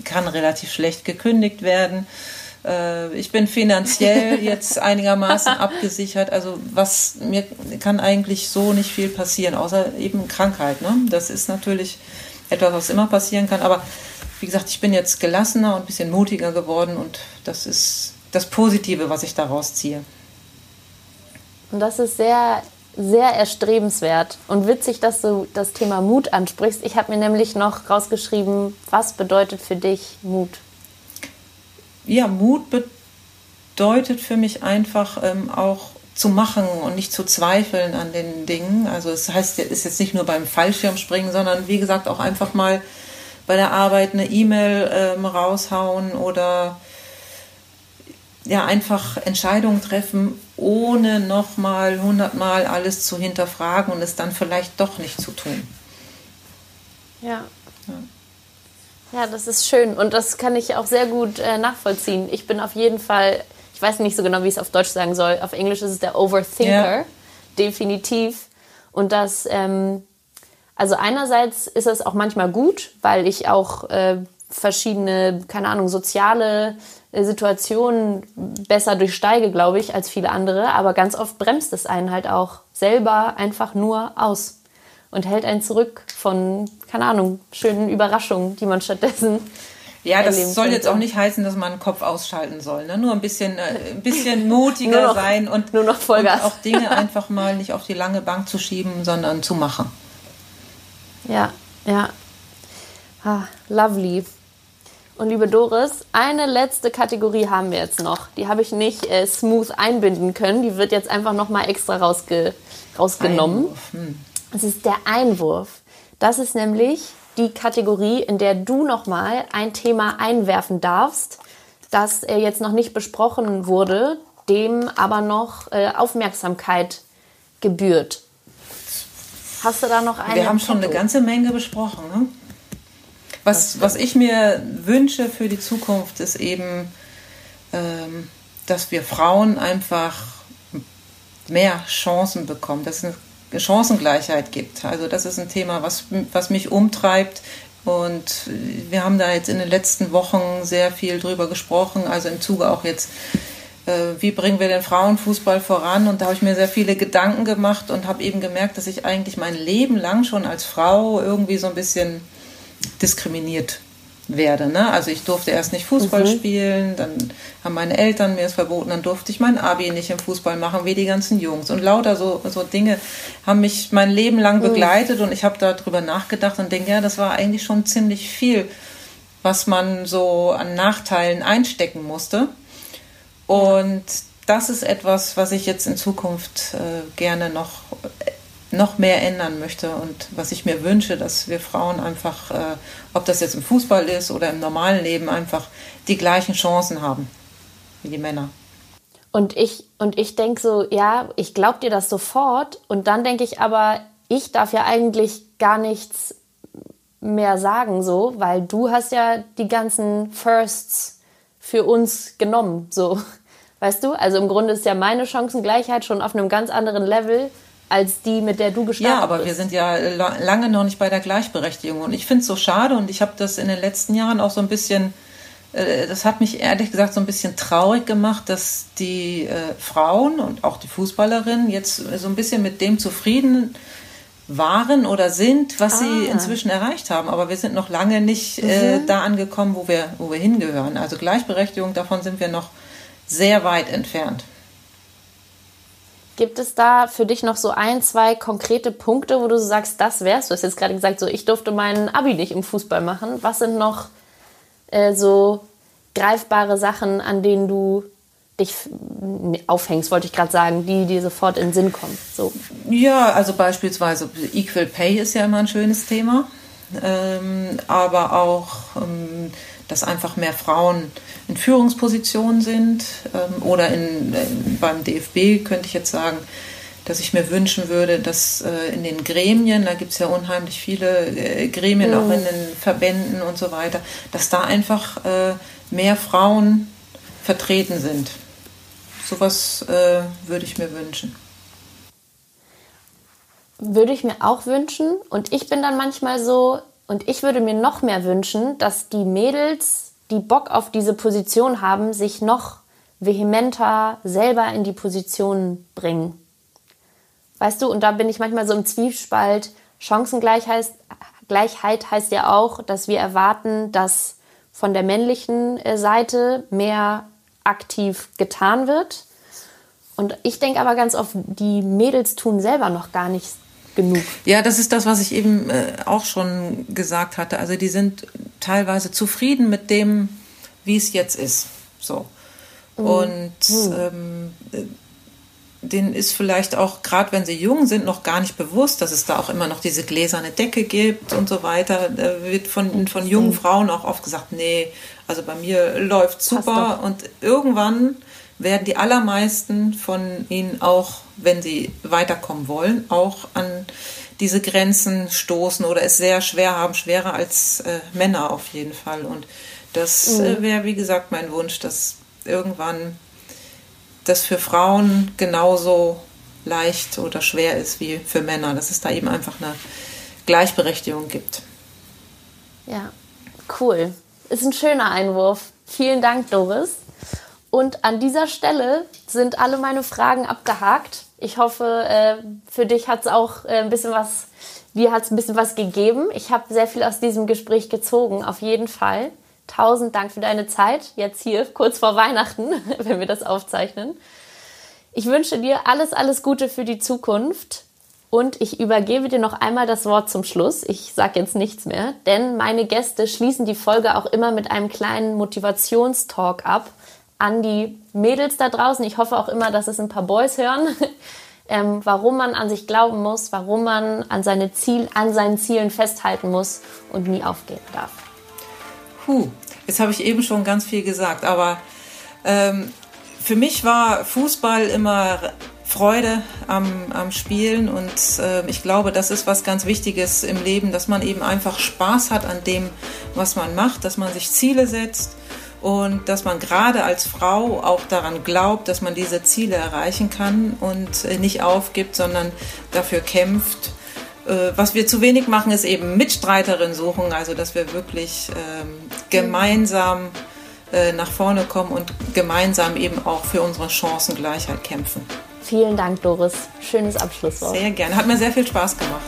kann relativ schlecht gekündigt werden. Äh, ich bin finanziell jetzt einigermaßen abgesichert. Also was mir kann eigentlich so nicht viel passieren, außer eben Krankheit. Ne? Das ist natürlich etwas, was immer passieren kann. Aber wie gesagt, ich bin jetzt gelassener und ein bisschen mutiger geworden und das ist das Positive, was ich daraus ziehe. Und das ist sehr, sehr erstrebenswert und witzig, dass du das Thema Mut ansprichst. Ich habe mir nämlich noch rausgeschrieben, was bedeutet für dich Mut? ja, Mut bedeutet für mich einfach ähm, auch zu machen und nicht zu zweifeln an den Dingen. Also es heißt, ist jetzt nicht nur beim Fallschirmspringen, sondern wie gesagt auch einfach mal bei der Arbeit eine E-Mail ähm, raushauen oder ja einfach Entscheidungen treffen, ohne nochmal hundertmal alles zu hinterfragen und es dann vielleicht doch nicht zu tun. Ja. ja. Ja, das ist schön und das kann ich auch sehr gut äh, nachvollziehen. Ich bin auf jeden Fall, ich weiß nicht so genau, wie ich es auf Deutsch sagen soll. Auf Englisch ist es der Overthinker, ja. definitiv. Und das, ähm, also einerseits ist es auch manchmal gut, weil ich auch äh, verschiedene, keine Ahnung, soziale Situationen besser durchsteige, glaube ich, als viele andere. Aber ganz oft bremst es einen halt auch selber einfach nur aus und hält einen zurück von, keine Ahnung, schönen Überraschungen, die man stattdessen. Ja, das soll könnte. jetzt auch nicht heißen, dass man den Kopf ausschalten soll. Ne? Nur ein bisschen, äh, ein bisschen mutiger noch, sein und, nur noch Vollgas. und auch Dinge einfach mal nicht auf die lange Bank zu schieben, sondern zu machen. Ja, ja. Ah, lovely. Und liebe Doris, eine letzte Kategorie haben wir jetzt noch. Die habe ich nicht äh, smooth einbinden können. Die wird jetzt einfach noch mal extra rausge rausgenommen. Hm. Es ist der Einwurf. Das ist nämlich die Kategorie, in der du nochmal ein Thema einwerfen darfst, das äh, jetzt noch nicht besprochen wurde, dem aber noch äh, Aufmerksamkeit gebührt. Hast du da noch eine? Wir haben schon eine ganze Menge besprochen. Ne? Was, was ich mir wünsche für die Zukunft ist eben, ähm, dass wir Frauen einfach mehr Chancen bekommen, dass es eine Chancengleichheit gibt. Also das ist ein Thema, was, was mich umtreibt. Und wir haben da jetzt in den letzten Wochen sehr viel drüber gesprochen, also im Zuge auch jetzt äh, wie bringen wir den Frauenfußball voran? Und da habe ich mir sehr viele Gedanken gemacht und habe eben gemerkt, dass ich eigentlich mein Leben lang schon als Frau irgendwie so ein bisschen diskriminiert werde. Ne? Also ich durfte erst nicht Fußball mhm. spielen, dann haben meine Eltern mir es verboten, dann durfte ich mein Abi nicht im Fußball machen, wie die ganzen Jungs. Und lauter so, so Dinge haben mich mein Leben lang mhm. begleitet mhm. und ich habe darüber nachgedacht und denke, ja, das war eigentlich schon ziemlich viel, was man so an Nachteilen einstecken musste. Und das ist etwas, was ich jetzt in Zukunft äh, gerne noch, noch mehr ändern möchte und was ich mir wünsche, dass wir Frauen einfach, äh, ob das jetzt im Fußball ist oder im normalen Leben, einfach die gleichen Chancen haben wie die Männer. Und ich, und ich denke so, ja, ich glaube dir das sofort. Und dann denke ich aber, ich darf ja eigentlich gar nichts mehr sagen, so, weil du hast ja die ganzen Firsts für uns genommen. So, weißt du? Also im Grunde ist ja meine Chancengleichheit schon auf einem ganz anderen Level als die, mit der du gestartet bist. Ja, aber bist. wir sind ja lange noch nicht bei der Gleichberechtigung. Und ich finde es so schade und ich habe das in den letzten Jahren auch so ein bisschen, äh, das hat mich ehrlich gesagt so ein bisschen traurig gemacht, dass die äh, Frauen und auch die Fußballerinnen jetzt so ein bisschen mit dem zufrieden waren oder sind, was ah. sie inzwischen erreicht haben. Aber wir sind noch lange nicht äh, mhm. äh, da angekommen, wo wir, wo wir hingehören. Also Gleichberechtigung, davon sind wir noch sehr weit entfernt. Gibt es da für dich noch so ein, zwei konkrete Punkte, wo du sagst, das wärst? Du hast jetzt gerade gesagt, so ich durfte meinen Abi nicht im Fußball machen. Was sind noch äh, so greifbare Sachen, an denen du dich aufhängst, wollte ich gerade sagen, die dir sofort in den Sinn kommen. So. Ja, also beispielsweise Equal Pay ist ja immer ein schönes Thema, ähm, aber auch, ähm, dass einfach mehr Frauen in Führungspositionen sind ähm, oder in, beim DFB könnte ich jetzt sagen, dass ich mir wünschen würde, dass äh, in den Gremien, da gibt es ja unheimlich viele äh, Gremien, mhm. auch in den Verbänden und so weiter, dass da einfach äh, mehr Frauen vertreten sind. Sowas würde ich mir wünschen. Würde ich mir auch wünschen. Und ich bin dann manchmal so, und ich würde mir noch mehr wünschen, dass die Mädels, die Bock auf diese Position haben, sich noch vehementer selber in die Position bringen. Weißt du, und da bin ich manchmal so im Zwiespalt. Chancengleichheit Gleichheit heißt ja auch, dass wir erwarten, dass von der männlichen äh, Seite mehr aktiv getan wird. Und ich denke aber ganz oft, die Mädels tun selber noch gar nicht genug. Ja, das ist das, was ich eben äh, auch schon gesagt hatte. Also die sind teilweise zufrieden mit dem, wie es jetzt ist. So. Mhm. Und mhm. ähm, denen ist vielleicht auch, gerade wenn sie jung sind, noch gar nicht bewusst, dass es da auch immer noch diese gläserne Decke gibt und so weiter. Da wird von, von jungen. Frauen auch oft gesagt, nee, also bei mir läuft super. Und irgendwann werden die allermeisten von ihnen auch, wenn sie weiterkommen wollen, auch an diese Grenzen stoßen oder es sehr schwer haben, schwerer als äh, Männer auf jeden Fall. Und das äh, mhm. wäre, wie gesagt, mein Wunsch, dass irgendwann das für Frauen genauso leicht oder schwer ist wie für Männer, dass es da eben einfach eine Gleichberechtigung gibt. Ja, cool. Ist ein schöner Einwurf. Vielen Dank, Doris. Und an dieser Stelle sind alle meine Fragen abgehakt. Ich hoffe, äh, für dich hat es auch äh, ein bisschen was, dir hat es ein bisschen was gegeben. Ich habe sehr viel aus diesem Gespräch gezogen, auf jeden Fall. Tausend Dank für deine Zeit, jetzt hier kurz vor Weihnachten, wenn wir das aufzeichnen. Ich wünsche dir alles, alles Gute für die Zukunft. Und ich übergebe dir noch einmal das Wort zum Schluss. Ich sage jetzt nichts mehr, denn meine Gäste schließen die Folge auch immer mit einem kleinen Motivationstalk ab an die Mädels da draußen. Ich hoffe auch immer, dass es ein paar Boys hören. ähm, warum man an sich glauben muss, warum man an, seine Ziel, an seinen Zielen festhalten muss und nie aufgeben darf. Puh, jetzt habe ich eben schon ganz viel gesagt, aber ähm, für mich war Fußball immer Freude am, am Spielen und äh, ich glaube, das ist was ganz Wichtiges im Leben, dass man eben einfach Spaß hat an dem, was man macht, dass man sich Ziele setzt und dass man gerade als Frau auch daran glaubt, dass man diese Ziele erreichen kann und äh, nicht aufgibt, sondern dafür kämpft. Äh, was wir zu wenig machen, ist eben Mitstreiterin suchen, also dass wir wirklich ähm, gemeinsam äh, nach vorne kommen und gemeinsam eben auch für unsere Chancengleichheit kämpfen. Vielen Dank, Doris. Schönes Abschlusswort. Sehr gerne. Hat mir sehr viel Spaß gemacht.